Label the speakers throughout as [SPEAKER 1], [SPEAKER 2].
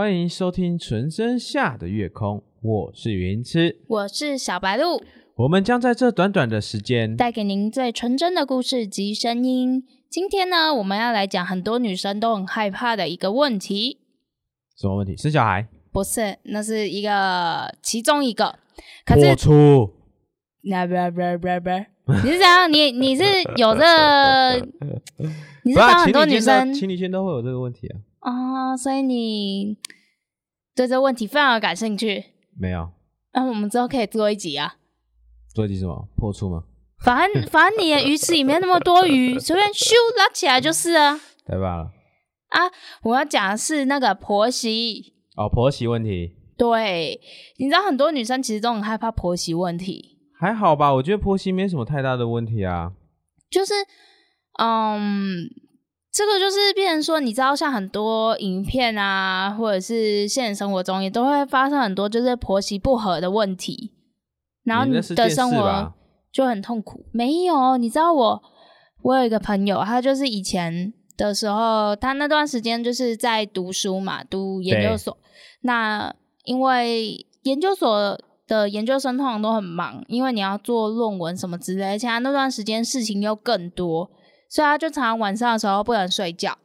[SPEAKER 1] 欢迎收听《纯真下的月空》，我是云痴，
[SPEAKER 2] 我是小白鹿，
[SPEAKER 1] 我们将在这短短的时间
[SPEAKER 2] 带给您最纯真的故事及声音。今天呢，我们要来讲很多女生都很害怕的一个问题。
[SPEAKER 1] 什么问题？生小孩？
[SPEAKER 2] 不是，那是一个其中一个。
[SPEAKER 1] 破处？
[SPEAKER 2] 那不不不不，你是怎样？你你是有这？你是帮很多女生？
[SPEAKER 1] 情侣间都会有这个问题啊。
[SPEAKER 2] 哦，所以你对这问题非常的感兴趣？
[SPEAKER 1] 没有。
[SPEAKER 2] 那我们之后可以做一集啊。
[SPEAKER 1] 做一集什么？破处吗？
[SPEAKER 2] 反正反正你的鱼池里面那么多鱼，随便咻拉起来就是啊。
[SPEAKER 1] 太棒了。
[SPEAKER 2] 啊，我要讲的是那个婆媳。
[SPEAKER 1] 哦，婆媳问题。
[SPEAKER 2] 对，你知道很多女生其实都很害怕婆媳问题。
[SPEAKER 1] 还好吧，我觉得婆媳没什么太大的问题啊。
[SPEAKER 2] 就是，嗯。这个就是变成说，你知道，像很多影片啊，或者是现实生活中也都会发生很多就是婆媳不和的问题，然后你的生活就很痛苦。没有，你知道我，我有一个朋友，他就是以前的时候，他那段时间就是在读书嘛，读研究所。那因为研究所的研究生通常都很忙，因为你要做论文什么之类，而且他那段时间事情又更多。所以他就常常晚上的时候不能睡觉，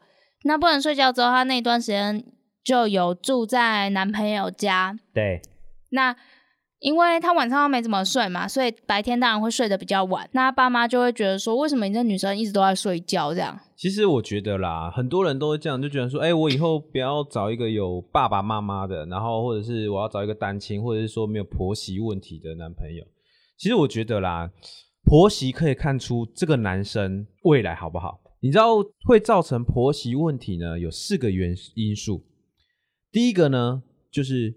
[SPEAKER 2] 那不能睡觉之后，他那段时间就有住在男朋友家。
[SPEAKER 1] 对，
[SPEAKER 2] 那因为他晚上没怎么睡嘛，所以白天当然会睡得比较晚。那爸妈就会觉得说，为什么你这女生一直都在睡觉这样？
[SPEAKER 1] 其实我觉得啦，很多人都会这样，就觉得说，哎，我以后不要找一个有爸爸妈妈的，然后或者是我要找一个单亲，或者是说没有婆媳问题的男朋友。其实我觉得啦。婆媳可以看出这个男生未来好不好？你知道会造成婆媳问题呢？有四个原因素。第一个呢，就是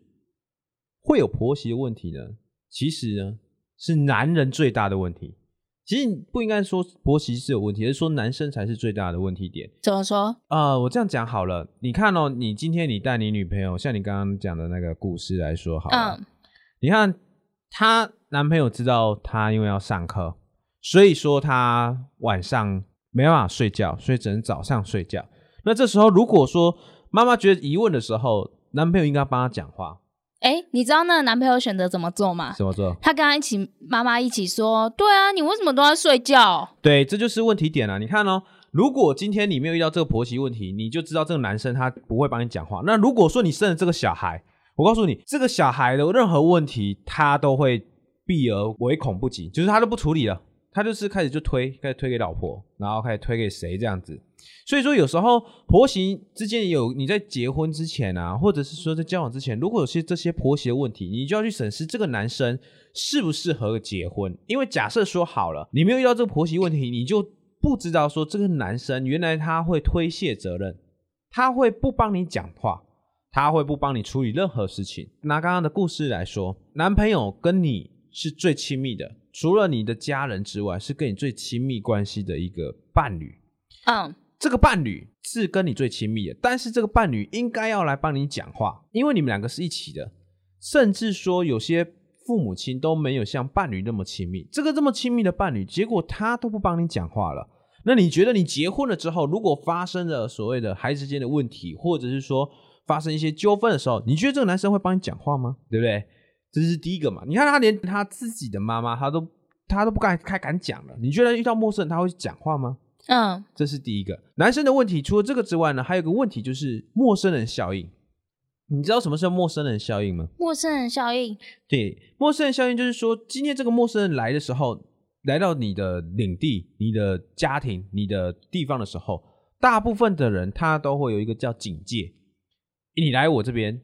[SPEAKER 1] 会有婆媳的问题呢，其实呢是男人最大的问题。其实不应该说婆媳是有问题，而是说男生才是最大的问题点。
[SPEAKER 2] 怎么说？
[SPEAKER 1] 呃，我这样讲好了。你看哦，你今天你带你女朋友，像你刚刚讲的那个故事来说好了。嗯。你看。她男朋友知道她因为要上课，所以说她晚上没办法睡觉，所以只能早上睡觉。那这时候如果说妈妈觉得疑问的时候，男朋友应该帮她讲话。
[SPEAKER 2] 哎，你知道那个男朋友选择怎么做吗？
[SPEAKER 1] 怎么做？
[SPEAKER 2] 他跟他一起，妈妈一起说：“对啊，你为什么都在睡觉？”
[SPEAKER 1] 对，这就是问题点了。你看哦，如果今天你没有遇到这个婆媳问题，你就知道这个男生他不会帮你讲话。那如果说你生了这个小孩，我告诉你，这个小孩的任何问题，他都会避而唯恐不及，就是他都不处理了，他就是开始就推，开始推给老婆，然后开始推给谁这样子。所以说，有时候婆媳之间有你在结婚之前啊，或者是说在交往之前，如果有些这些婆媳问题，你就要去审视这个男生适不适合结婚。因为假设说好了，你没有遇到这个婆媳问题，你就不知道说这个男生原来他会推卸责任，他会不帮你讲话。他会不帮你处理任何事情。拿刚刚的故事来说，男朋友跟你是最亲密的，除了你的家人之外，是跟你最亲密关系的一个伴侣。嗯，这个伴侣是跟你最亲密的，但是这个伴侣应该要来帮你讲话，因为你们两个是一起的。甚至说，有些父母亲都没有像伴侣那么亲密。这个这么亲密的伴侣，结果他都不帮你讲话了。那你觉得，你结婚了之后，如果发生了所谓的孩子间的问题，或者是说，发生一些纠纷的时候，你觉得这个男生会帮你讲话吗？对不对？这是第一个嘛。你看他连他自己的妈妈，他都他都不敢开敢讲了。你觉得遇到陌生人他会讲话吗？嗯，这是第一个男生的问题。除了这个之外呢，还有个问题就是陌生人效应。你知道什么是陌生人效应吗？
[SPEAKER 2] 陌生人效应，
[SPEAKER 1] 对，陌生人效应就是说，今天这个陌生人来的时候，来到你的领地、你的家庭、你的地方的时候，大部分的人他都会有一个叫警戒。你来我这边，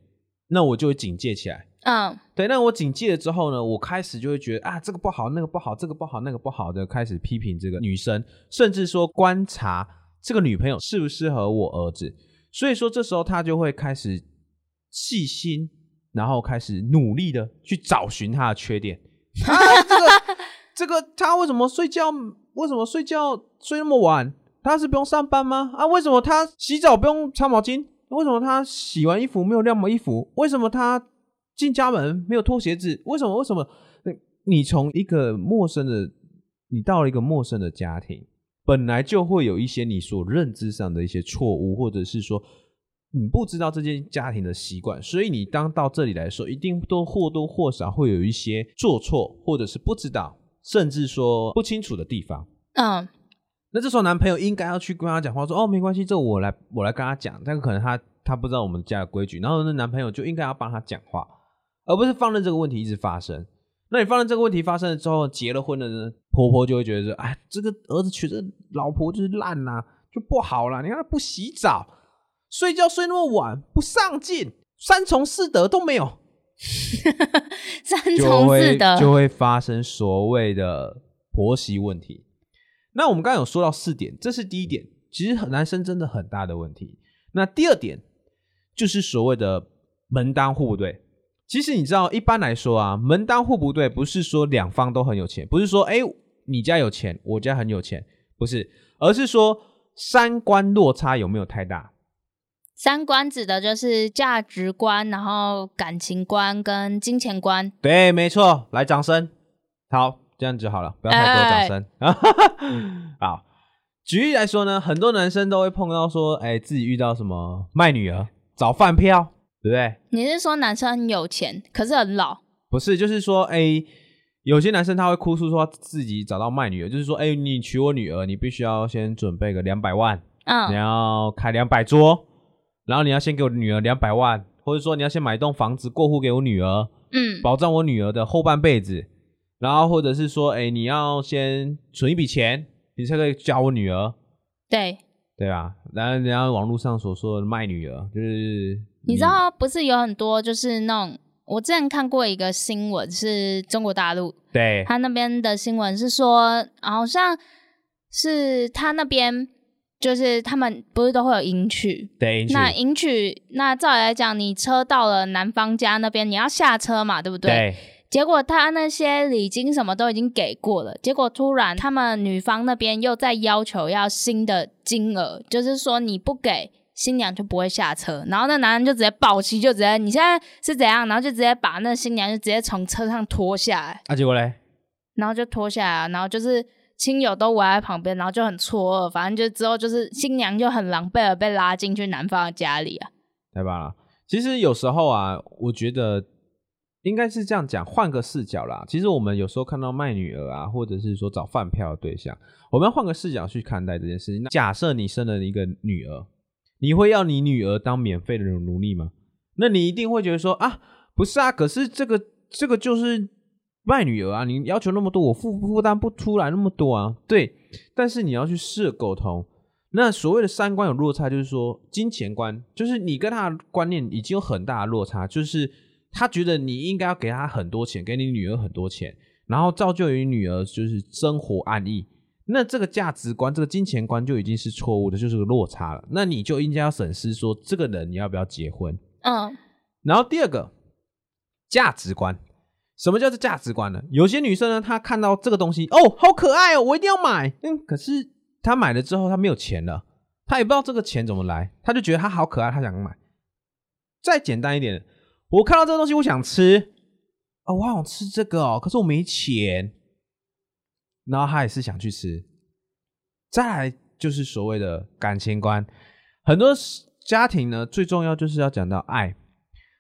[SPEAKER 1] 那我就会警戒起来。嗯，对，那我警戒了之后呢，我开始就会觉得啊，这个不好，那个不好，这个不好，那个不好的，开始批评这个女生，甚至说观察这个女朋友适不适合我儿子。所以说这时候他就会开始细心，然后开始努力的去找寻他的缺点。啊，这个 这个他为什么睡觉？为什么睡觉睡那么晚？他是不用上班吗？啊，为什么他洗澡不用擦毛巾？为什么他洗完衣服没有晾衣服？为什么他进家门没有脱鞋子？为什么？为什么？你从一个陌生的，你到了一个陌生的家庭，本来就会有一些你所认知上的一些错误，或者是说你不知道这间家庭的习惯，所以你当到这里来说，一定都或多或少会有一些做错，或者是不知道，甚至说不清楚的地方。
[SPEAKER 2] 嗯，
[SPEAKER 1] 那这时候男朋友应该要去跟他讲话，说哦没关系，这我来我来跟他讲。但可能他他不知道我们家的规矩，然后那男朋友就应该要帮他讲话，而不是放任这个问题一直发生。那你放任这个问题发生了之后，结了婚的呢，婆婆就会觉得说，哎，这个儿子娶这老婆就是烂啦、就不好啦。你看他不洗澡，睡觉睡那么晚，不上进，三从四德都没有，
[SPEAKER 2] 三从四德，
[SPEAKER 1] 就会发生所谓的婆媳问题。那我们刚刚有说到四点，这是第一点，其实男生真的很大的问题。那第二点就是所谓的门当户不对。其实你知道，一般来说啊，门当户不对不是说两方都很有钱，不是说哎你家有钱，我家很有钱，不是，而是说三观落差有没有太大？
[SPEAKER 2] 三观指的就是价值观，然后感情观跟金钱观。
[SPEAKER 1] 对，没错，来掌声，好，这样就好了，不要太多掌声。好，举例来说呢，很多男生都会碰到说，哎，自己遇到什么卖女儿、找饭票，对不对？
[SPEAKER 2] 你是说男生很有钱，可是很老？
[SPEAKER 1] 不是，就是说，哎，有些男生他会哭诉说自己找到卖女儿，就是说，哎，你娶我女儿，你必须要先准备个两百万，嗯你
[SPEAKER 2] 嗯
[SPEAKER 1] 要开两百桌，然后你要先给我女儿两百万，或者说你要先买一栋房子过户给我女儿，
[SPEAKER 2] 嗯
[SPEAKER 1] 保障我女儿的后半辈子，然后或者是说，哎，你要先存一笔钱，你才可以教我女儿，
[SPEAKER 2] 对，
[SPEAKER 1] 对吧？然后人家网络上所说的卖女儿，就是
[SPEAKER 2] 你知道不是有很多就是那种，我之前看过一个新闻，是中国大陆，
[SPEAKER 1] 对。
[SPEAKER 2] 他那边的新闻是说，好像是他那边就是他们不是都会有迎娶，
[SPEAKER 1] 对，
[SPEAKER 2] 那迎娶，那照理来讲，你车到了男方家那边，你要下车嘛，对不对？
[SPEAKER 1] 对？
[SPEAKER 2] 结果他那些礼金什么都已经给过了，结果突然他们女方那边又在要求要新的金额，就是说你不给新娘就不会下车。然后那男人就直接暴气，就直接你现在是怎样？然后就直接把那新娘就直接从车上拖下来，
[SPEAKER 1] 啊，结果嘞，
[SPEAKER 2] 然后就拖下来啊，然后就是亲友都围在旁边，然后就很错愕。反正就之后就是新娘就很狼狈的被拉进去男方的家里啊。
[SPEAKER 1] 对吧。其实有时候啊，我觉得应该是这样讲，换个视角啦。其实我们有时候看到卖女儿啊，或者是说找饭票的对象，我们要换个视角去看待这件事情。那假设你生了一个女儿，你会要你女儿当免费的奴隶吗？那你一定会觉得说啊，不是啊，可是这个这个就是卖女儿啊，你要求那么多，我负负担不出来那么多啊。对，但是你要去试沟通。那所谓的三观有落差，就是说金钱观，就是你跟他的观念已经有很大的落差，就是他觉得你应该要给他很多钱，给你女儿很多钱，然后造就于女儿就是生活安逸。那这个价值观、这个金钱观就已经是错误的，就是个落差了。那你就应该要审视说，这个人你要不要结婚？
[SPEAKER 2] 嗯，
[SPEAKER 1] 然后第二个价值观，什么叫做价值观呢？有些女生呢，她看到这个东西，哦，好可爱哦，我一定要买。嗯，可是她买了之后，她没有钱了，她也不知道这个钱怎么来，她就觉得她好可爱，她想买。再简单一点，我看到这个东西，我想吃，啊、我好想吃这个哦，可是我没钱，然后他也是想去吃。再来就是所谓的感情观，很多家庭呢，最重要就是要讲到爱。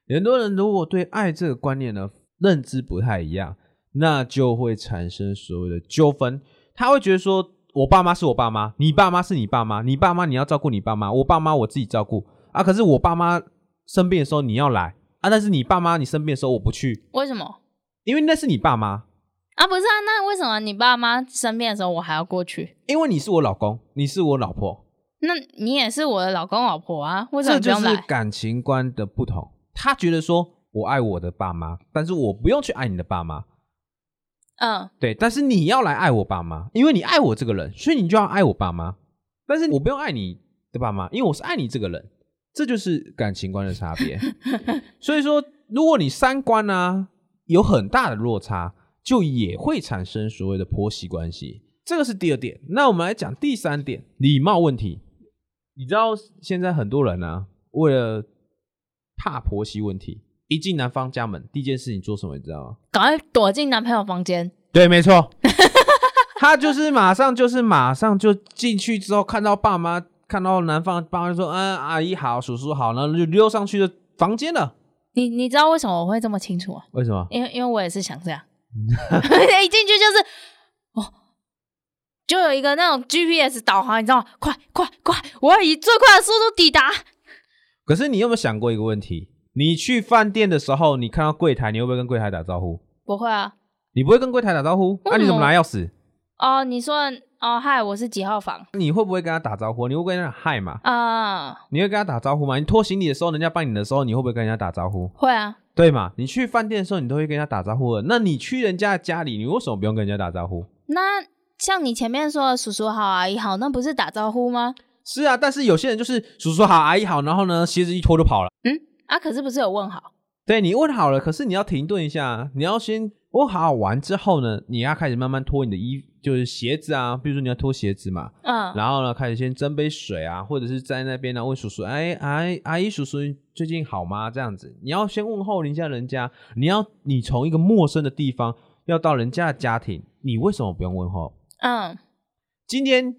[SPEAKER 1] 很多人如果对爱这个观念呢认知不太一样，那就会产生所谓的纠纷。他会觉得说，我爸妈是我爸妈，你爸妈是你爸妈，你爸妈你要照顾你爸妈，我爸妈我自己照顾啊。可是我爸妈生病的时候你要来啊，但是你爸妈你生病的时候我不去，
[SPEAKER 2] 为什么
[SPEAKER 1] 因为那是你爸妈，
[SPEAKER 2] 啊？不是啊，那为什么你爸妈生病的时候我还要过去？
[SPEAKER 1] 因为你是我老公，你是我老婆，
[SPEAKER 2] 那你也是我的老公老婆啊，为什么
[SPEAKER 1] 这就是？感情观的不同。他觉得说我爱我的爸妈，但是我不用去爱你的爸妈。
[SPEAKER 2] 嗯，
[SPEAKER 1] 对，但是你要来爱我爸妈，因为你爱我这个人，所以你就要爱我爸妈。但是我不用爱你的爸妈，因为我是爱你这个人，这就是感情观的差别。所以说，如果你三观啊有很大的落差，就也会产生所谓的婆媳关系。这个是第二点。那我们来讲第三点，礼貌问题。你知道现在很多人啊，为了怕婆媳问题，一进男方家门，第一件事情做什么？你知道吗？
[SPEAKER 2] 赶快躲进男朋友房间。
[SPEAKER 1] 对，没错，他就是马上就是马上就进去之后，看到爸妈看到男方爸妈就说：“嗯，阿姨好，叔叔好。”然后就溜上去的房间了。
[SPEAKER 2] 你你知道为什么我会这么清楚啊？
[SPEAKER 1] 为什么？
[SPEAKER 2] 因为因为我也是想这样，一进去就是哦，就有一个那种 GPS 导航，你知道吗？快快快，我要以最快的速度抵达。
[SPEAKER 1] 可是你有没有想过一个问题？你去饭店的时候，你看到柜台，你会不会跟柜台打招呼？
[SPEAKER 2] 不会啊。
[SPEAKER 1] 你不会跟柜台打招呼？那、你怎么拿钥匙？
[SPEAKER 2] 哦，你说哦，嗨，我是几号房？
[SPEAKER 1] 你会不会跟他打招呼？你会跟他嗨嘛？
[SPEAKER 2] 啊，
[SPEAKER 1] 你会跟他打招呼吗？你拖行李的时候，人家帮你的时候，你会不会跟人家打招呼？
[SPEAKER 2] 会啊，
[SPEAKER 1] 对嘛？你去饭店的时候，你都会跟人家打招呼的。那你去人家家里，你为什么不用跟人家打招呼？
[SPEAKER 2] 那像你前面说的叔叔好，阿姨好，那不是打招呼吗？
[SPEAKER 1] 是啊，但是有些人就是叔叔好，阿姨好，然后呢，鞋子一脱就跑了。
[SPEAKER 2] 嗯，啊，可是不是有问好？
[SPEAKER 1] 对你问好了，可是你要停顿一下，你要先。问好好玩之后呢，你要开始慢慢脱你的衣，就是鞋子啊，比如说你要脱鞋子嘛，
[SPEAKER 2] 嗯，
[SPEAKER 1] 然后呢，开始先斟杯水啊，或者是在那边呢问叔叔，哎哎，阿姨叔叔最近好吗？这样子，你要先问候一下人家，你要你从一个陌生的地方要到人家的家庭，你为什么不用问候？
[SPEAKER 2] 嗯，
[SPEAKER 1] 今天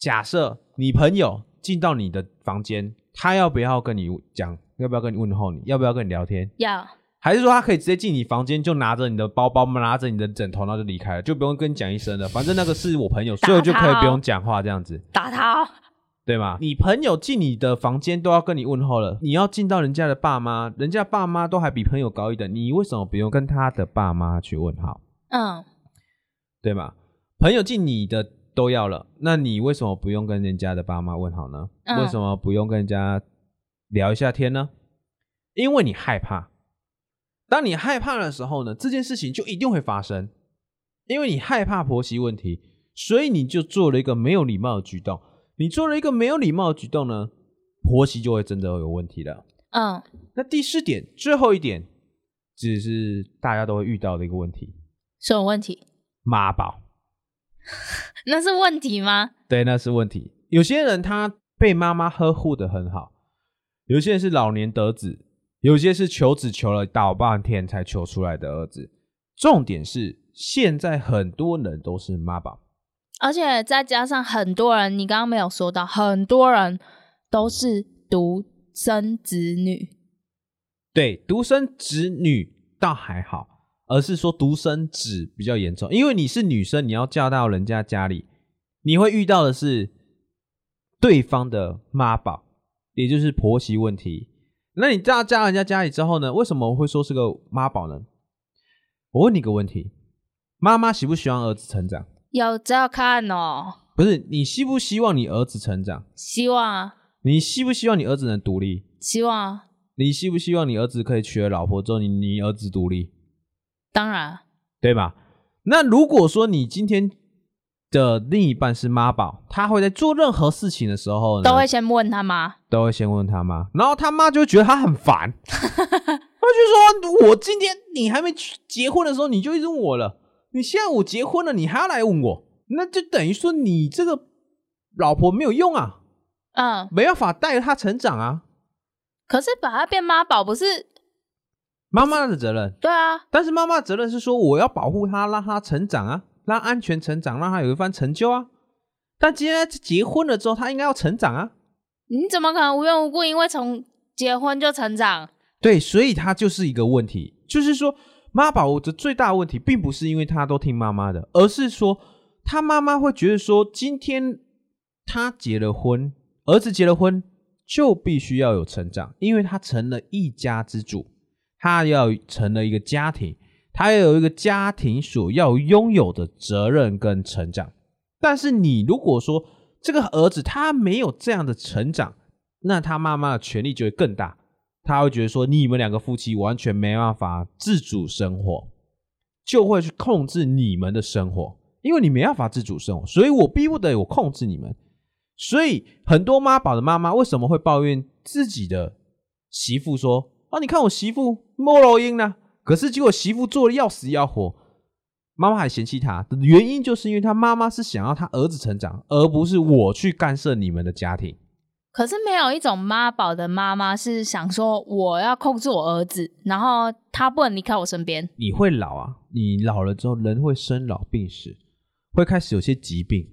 [SPEAKER 1] 假设你朋友进到你的房间，他要不要跟你讲？要不要跟你问候？你要不要跟你聊天？
[SPEAKER 2] 要。
[SPEAKER 1] 还是说他可以直接进你房间，就拿着你的包包，拿着你的枕头，然后就离开了，就不用跟你讲一声了。反正那个是我朋友，所以我就可以不用讲话这样子。
[SPEAKER 2] 打他，
[SPEAKER 1] 对吗？你朋友进你的房间都要跟你问候了，你要进到人家的爸妈，人家爸妈都还比朋友高一等，你为什么不用跟他的爸妈去问好？
[SPEAKER 2] 嗯，
[SPEAKER 1] 对吗？朋友进你的都要了，那你为什么不用跟人家的爸妈问好呢？为什么不用跟人家聊一下天呢？因为你害怕。当你害怕的时候呢，这件事情就一定会发生，因为你害怕婆媳问题，所以你就做了一个没有礼貌的举动。你做了一个没有礼貌的举动呢，婆媳就会真的有问题了。
[SPEAKER 2] 嗯，
[SPEAKER 1] 那第四点，最后一点，只是大家都会遇到的一个问题。
[SPEAKER 2] 什么问题？
[SPEAKER 1] 妈宝。
[SPEAKER 2] 那是问题吗？
[SPEAKER 1] 对，那是问题。有些人他被妈妈呵护的很好，有些人是老年得子。有些是求子求了大半天才求出来的儿子，重点是现在很多人都是妈宝，
[SPEAKER 2] 而且再加上很多人，你刚刚没有说到，很多人都是独生子女。
[SPEAKER 1] 对，独生子女倒还好，而是说独生子比较严重，因为你是女生，你要嫁到人家家里，你会遇到的是对方的妈宝，也就是婆媳问题。那你嫁嫁人家家里之后呢？为什么会说是个妈宝呢？我问你个问题：妈妈喜不喜欢儿子成长？
[SPEAKER 2] 有要看哦。
[SPEAKER 1] 不是你希不希望你儿子成长？
[SPEAKER 2] 希望啊。
[SPEAKER 1] 你希不希望你儿子能独立？
[SPEAKER 2] 希望啊。
[SPEAKER 1] 你希不希望你儿子可以娶了老婆之后，你你儿子独立？
[SPEAKER 2] 当然，
[SPEAKER 1] 对吧？那如果说你今天。的另一半是妈宝，他会在做任何事情的时候
[SPEAKER 2] 都会先问他妈，
[SPEAKER 1] 都会先问他妈，然后他妈就会觉得他很烦，他就说：“我今天你还没结婚的时候你就一直问我了，你现在我结婚了，你还要来问我，那就等于说你这个老婆没有用啊，
[SPEAKER 2] 嗯，
[SPEAKER 1] 没办法带着他成长啊。
[SPEAKER 2] 可是把他变妈宝不是
[SPEAKER 1] 妈妈的责任，
[SPEAKER 2] 对啊，
[SPEAKER 1] 但是妈妈的责任是说我要保护他，让他成长啊。”让安全成长，让他有一番成就啊！但今天结婚了之后，他应该要成长啊！
[SPEAKER 2] 你怎么可能无缘无故因为从结婚就成长？
[SPEAKER 1] 对，所以他就是一个问题，就是说妈宝的最大问题，并不是因为他都听妈妈的，而是说他妈妈会觉得说，今天他结了婚，儿子结了婚，就必须要有成长，因为他成了一家之主，他要成了一个家庭。他也有一个家庭所要拥有的责任跟成长，但是你如果说这个儿子他没有这样的成长，那他妈妈的权力就会更大，他会觉得说你们两个夫妻完全没办法自主生活，就会去控制你们的生活，因为你没办法自主生活，所以我逼不得我控制你们，所以很多妈宝的妈妈为什么会抱怨自己的媳妇说啊，你看我媳妇莫罗英呢？可是结果媳妇做的要死要活，妈妈还嫌弃他的原因，就是因为他妈妈是想要他儿子成长，而不是我去干涉你们的家庭。
[SPEAKER 2] 可是没有一种妈宝的妈妈是想说我要控制我儿子，然后他不能离开我身边。
[SPEAKER 1] 你会老啊，你老了之后人会生老病死，会开始有些疾病，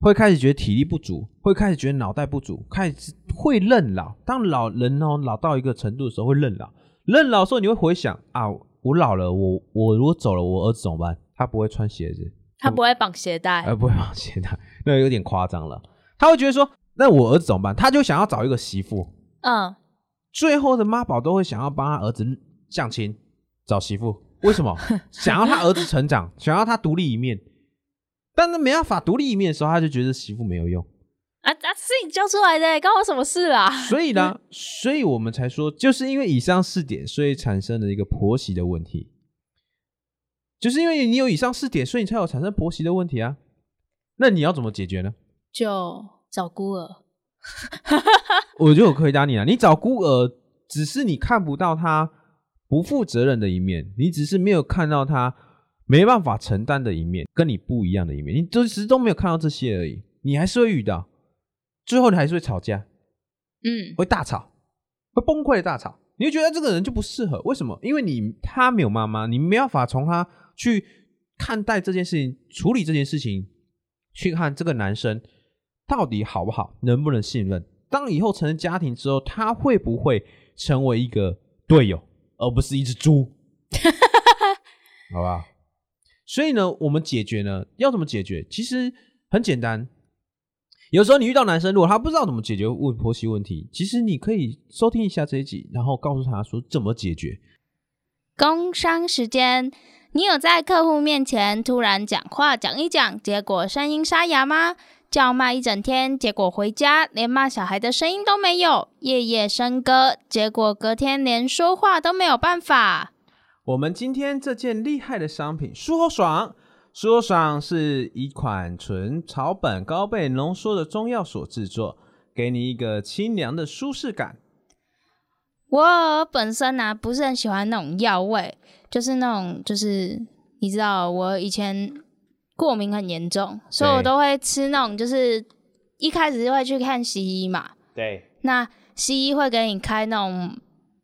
[SPEAKER 1] 会开始觉得体力不足，会开始觉得脑袋不足，开始会认老。当老人哦老到一个程度的时候，会认老。认老的时候，你会回想啊，我老了，我我如果走了，我儿子怎么办？他不会穿鞋子，
[SPEAKER 2] 他不会绑鞋带，
[SPEAKER 1] 呃，不会绑鞋带，那有点夸张了。他会觉得说，那我儿子怎么办？他就想要找一个媳妇。
[SPEAKER 2] 嗯，
[SPEAKER 1] 最后的妈宝都会想要帮他儿子相亲找媳妇，为什么？想要他儿子成长，想要他独立一面。但是没办法独立一面的时候，他就觉得媳妇没有用
[SPEAKER 2] 啊啊！是你教出来的，关我什么事啦？
[SPEAKER 1] 所以呢，所以我们才说，就是因为以上四点，所以产生了一个婆媳的问题。就是因为你有以上四点，所以你才有产生婆媳的问题啊。那你要怎么解决呢？
[SPEAKER 2] 就找孤儿。
[SPEAKER 1] 我就有回答你了，你找孤儿，只是你看不到他不负责任的一面，你只是没有看到他。没办法承担的一面，跟你不一样的一面，你都其实都没有看到这些而已，你还是会遇到，最后你还是会吵架，
[SPEAKER 2] 嗯，
[SPEAKER 1] 会大吵，会崩溃的大吵，你会觉得这个人就不适合，为什么？因为你他没有妈妈，你没办法从他去看待这件事情，处理这件事情，去看这个男生到底好不好，能不能信任？当以后成了家庭之后，他会不会成为一个队友，而不是一只猪？好吧。所以呢，我们解决呢，要怎么解决？其实很简单。有时候你遇到男生，如果他不知道怎么解决问婆媳问题，其实你可以收听一下这一集，然后告诉他说怎么解决。
[SPEAKER 2] 工商时间，你有在客户面前突然讲话讲一讲，结果声音沙哑吗？叫骂一整天，结果回家连骂小孩的声音都没有，夜夜笙歌，结果隔天连说话都没有办法。
[SPEAKER 1] 我们今天这件厉害的商品，舒活爽。舒活爽是一款纯草本高倍浓缩的中药所制作，给你一个清凉的舒适感。
[SPEAKER 2] 我本身呢不是很喜欢那种药味，就是那种就是你知道，我以前过敏很严重，所以我都会吃那种就是一开始就会去看西医嘛。
[SPEAKER 1] 对。
[SPEAKER 2] 那西医会给你开那种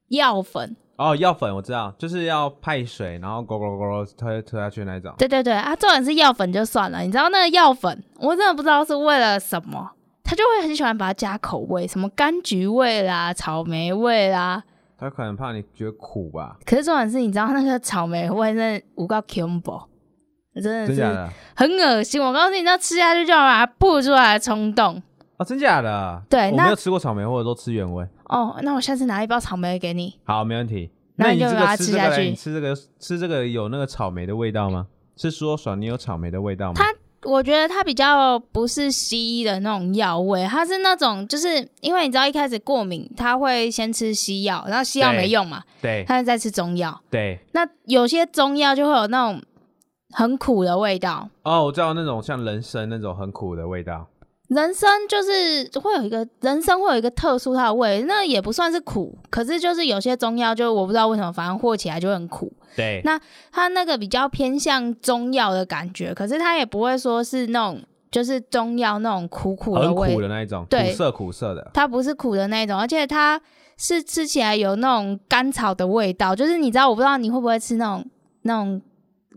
[SPEAKER 2] 药粉。
[SPEAKER 1] 哦，药粉我知道，就是要派水，然后咕咕咕推推下去那种。
[SPEAKER 2] 对对对啊，重点是药粉就算了，你知道那个药粉，我真的不知道是为了什么，他就会很喜欢把它加口味，什么柑橘味啦、草莓味啦。
[SPEAKER 1] 他可能怕你觉得苦吧？
[SPEAKER 2] 可是重点是，你知道那个草莓味那五个 combo，真的是很恶心。我告诉你，那吃下去就要把它吐出来的冲动。
[SPEAKER 1] 哦，真假的？
[SPEAKER 2] 对，
[SPEAKER 1] 我没有吃过草莓，或者都吃原味。
[SPEAKER 2] 哦，那我下次拿一包草莓给你。
[SPEAKER 1] 好，没问题。
[SPEAKER 2] 那
[SPEAKER 1] 你
[SPEAKER 2] 就把它
[SPEAKER 1] 吃
[SPEAKER 2] 下去。
[SPEAKER 1] 你吃这个吃这个有那个草莓的味道吗？是说爽，你有草莓的味道吗？
[SPEAKER 2] 它，我觉得它比较不是西医的那种药味，它是那种就是因为你知道一开始过敏，他会先吃西药，然后西药没用嘛，
[SPEAKER 1] 对，
[SPEAKER 2] 他就再吃中药。
[SPEAKER 1] 对，
[SPEAKER 2] 那有些中药就会有那种很苦的味道。
[SPEAKER 1] 哦，我知道那种像人参那种很苦的味道。
[SPEAKER 2] 人生就是会有一个人生会有一个特殊它的味，那也不算是苦，可是就是有些中药就我不知道为什么，反正和起来就很苦。
[SPEAKER 1] 对，
[SPEAKER 2] 那它那个比较偏向中药的感觉，可是它也不会说是那种就是中药那种苦苦的味，
[SPEAKER 1] 苦的那一种，
[SPEAKER 2] 苦
[SPEAKER 1] 涩苦涩的。
[SPEAKER 2] 它不是苦的那种，而且它是吃起来有那种甘草的味道，就是你知道我不知道你会不会吃那种那种。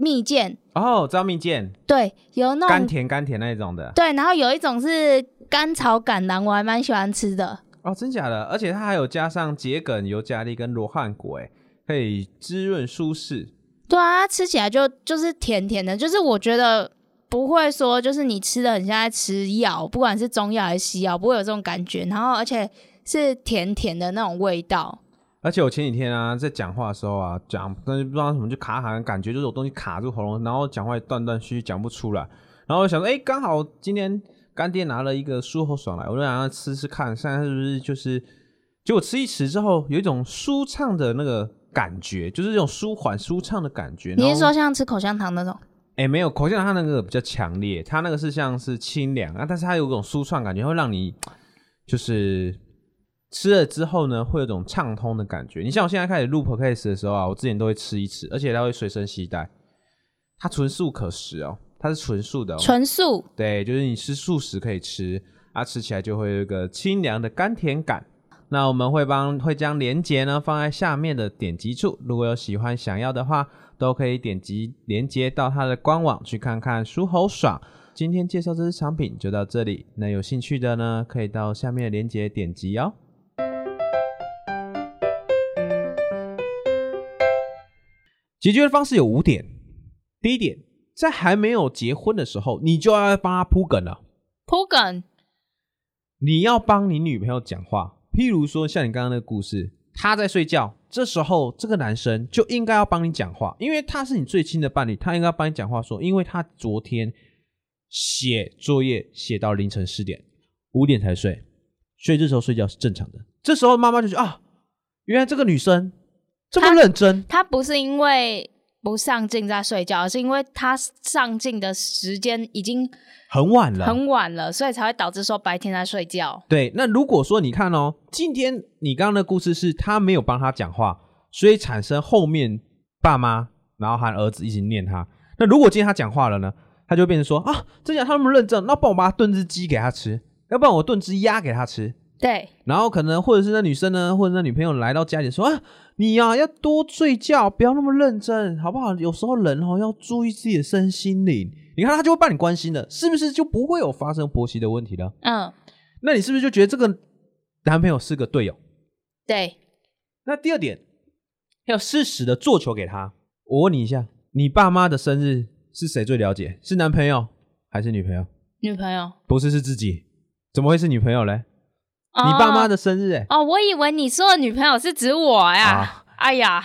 [SPEAKER 2] 蜜饯
[SPEAKER 1] 哦，知道蜜饯，
[SPEAKER 2] 对，有那种
[SPEAKER 1] 甘甜甘甜那一种的，
[SPEAKER 2] 对，然后有一种是甘草橄榄，我还蛮喜欢吃的。
[SPEAKER 1] 哦，真假的，而且它还有加上桔梗、尤加利跟罗汉果，哎，可以滋润舒适。
[SPEAKER 2] 对啊，它吃起来就就是甜甜的，就是我觉得不会说就是你吃的很像在吃药，不管是中药还是西药，不会有这种感觉。然后而且是甜甜的那种味道。
[SPEAKER 1] 而且我前几天啊，在讲话的时候啊，讲但是不知道什么就卡卡，感觉就是有东西卡住喉咙，然后讲话断断续续讲不出来。然后我想说，哎，刚好今天干爹拿了一个舒喉爽来，我就让他吃吃看，现在是不是就是，结果吃一吃之后，有一种舒畅的那个感觉，就是这种舒缓舒畅的感觉。
[SPEAKER 2] 你是说像吃口香糖那种？
[SPEAKER 1] 哎，没有，口香糖它那个比较强烈，它那个是像是清凉啊，但是它有一种舒畅感觉，会让你就是。吃了之后呢，会有种畅通的感觉。你像我现在开始录 podcast 的时候啊，我之前都会吃一吃，而且它会随身携带。它纯素可食哦，它是纯素的。
[SPEAKER 2] 纯素。
[SPEAKER 1] 对，就是你吃素食可以吃，啊吃起来就会有一个清凉的甘甜感。那我们会帮会将链接呢放在下面的点击处，如果有喜欢想要的话，都可以点击链接到它的官网去看看舒喉爽。今天介绍这支产品就到这里。那有兴趣的呢，可以到下面的链接点击哦。解决的方式有五点。第一点，在还没有结婚的时候，你就要帮他铺梗了。
[SPEAKER 2] 铺梗，
[SPEAKER 1] 你要帮你女朋友讲话，譬如说像你刚刚那个故事，她在睡觉，这时候这个男生就应该要帮你讲话，因为他是你最亲的伴侣，他应该要帮你讲话说，因为他昨天写作业写到凌晨四点，五点才睡，所以这时候睡觉是正常的。这时候妈妈就觉得啊，原来这个女生这么认真，
[SPEAKER 2] 他不是因为不上镜在睡觉，而是因为他上镜的时间已经
[SPEAKER 1] 很晚了，
[SPEAKER 2] 很晚了，所以才会导致说白天在睡觉。
[SPEAKER 1] 对，那如果说你看哦，今天你刚刚的故事是他没有帮他讲话，所以产生后面爸妈然后和儿子一起念他。那如果今天他讲话了呢，他就变成说啊，这讲他那么认真，那帮我把炖只鸡给他吃，要不然我炖只鸭给他吃。
[SPEAKER 2] 对，
[SPEAKER 1] 然后可能或者是那女生呢，或者那女朋友来到家里说啊，你呀、要多睡觉，不要那么认真，好不好？有时候人哦要注意自己的身心灵。你看他就会帮你关心的，是不是就不会有发生婆媳的问题了？
[SPEAKER 2] 嗯，
[SPEAKER 1] 那你是不是就觉得这个男朋友是个队友？
[SPEAKER 2] 对，
[SPEAKER 1] 那第二点，要适时的做球给他。我问你一下，你爸妈的生日是谁最了解？是男朋友还是女朋友？
[SPEAKER 2] 女朋友。
[SPEAKER 1] 不是，是自己。怎么会是女朋友嘞？
[SPEAKER 2] 哦
[SPEAKER 1] 你爸妈的生日、欸，
[SPEAKER 2] 哦，我以为你说的女朋友是指我呀。
[SPEAKER 1] 啊
[SPEAKER 2] 哎呀，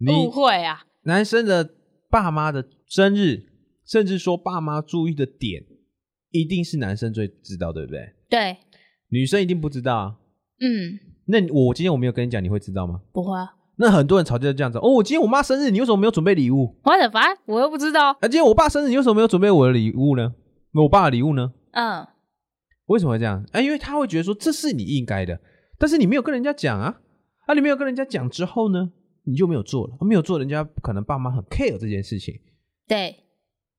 [SPEAKER 1] 你
[SPEAKER 2] 误会啊。
[SPEAKER 1] 男生的爸妈的生日，甚至说爸妈注意的点，一定是男生最知道，对不对？
[SPEAKER 2] 对，
[SPEAKER 1] 女生一定不知道啊。
[SPEAKER 2] 嗯，
[SPEAKER 1] 那我今天我没有跟你讲，你会知道吗？
[SPEAKER 2] 不会啊。
[SPEAKER 1] 那很多人吵架就这样子哦，我今天我妈生日，你为什么没有准备礼物？
[SPEAKER 2] 我的烦，我又不知道。
[SPEAKER 1] 啊，今天我爸生日，你为什么没有准备我的礼物呢？我爸的礼物呢？
[SPEAKER 2] 嗯，
[SPEAKER 1] 为什么会这样？啊，因为他会觉得说这是你应该的，但是你没有跟人家讲啊，啊，你没有跟人家讲之后呢，你就没有做了，啊没有做，人家可能爸妈很 care 这件事情。
[SPEAKER 2] 对，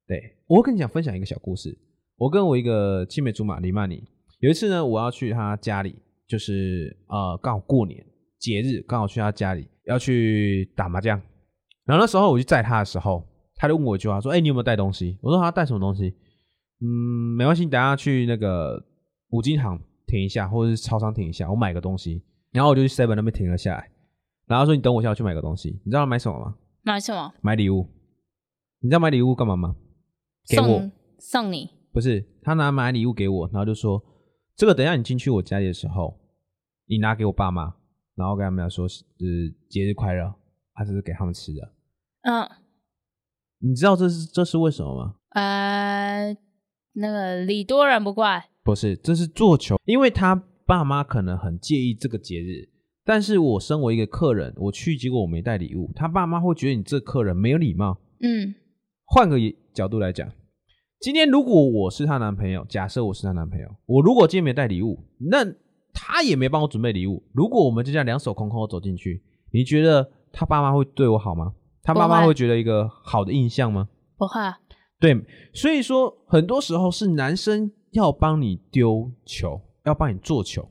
[SPEAKER 1] 对我会跟你讲分享一个小故事，我跟我一个青梅竹马李曼妮，有一次呢，我要去他家里，就是呃刚好过年节日，刚好去他家里要去打麻将，然后那时候我就载他的时候，他就问我一句话说：“哎、你有没有带东西？”我说：“他带什么东西？”嗯，没关系，你等下去那个五金行停一下，或者是超商停一下，我买个东西。然后我就去 Seven 那边停了下来，然后说：“你等我一下，我去买个东西。”你知道他买什么吗？
[SPEAKER 2] 买什么？
[SPEAKER 1] 买礼物。你知道买礼物干嘛吗？给我
[SPEAKER 2] 送送你。
[SPEAKER 1] 不是，他拿买礼物给我，然后就说：“这个等一下你进去我家里的时候，你拿给我爸妈，然后跟他们讲说，呃，节日快乐，还是给他们吃的。
[SPEAKER 2] 嗯，
[SPEAKER 1] 你知道这是这是为什么吗？
[SPEAKER 2] 呃，那个礼多人不怪。
[SPEAKER 1] 不是，这是做球，因为他爸妈可能很介意这个节日，但是我身为一个客人，我去结果我没带礼物，他爸妈会觉得你这客人没有礼貌。
[SPEAKER 2] 嗯
[SPEAKER 1] 换个角度来讲，今天如果我是她男朋友，假设我是她男朋友，我如果今天没带礼物，那他也没帮我准备礼物，如果我们就这样两手空空走进去，你觉得他爸妈会对我好吗？他爸妈会觉得一个好的印象吗？
[SPEAKER 2] 不会啊。
[SPEAKER 1] 对，所以说很多时候是男生要帮你丢球，要帮你做球。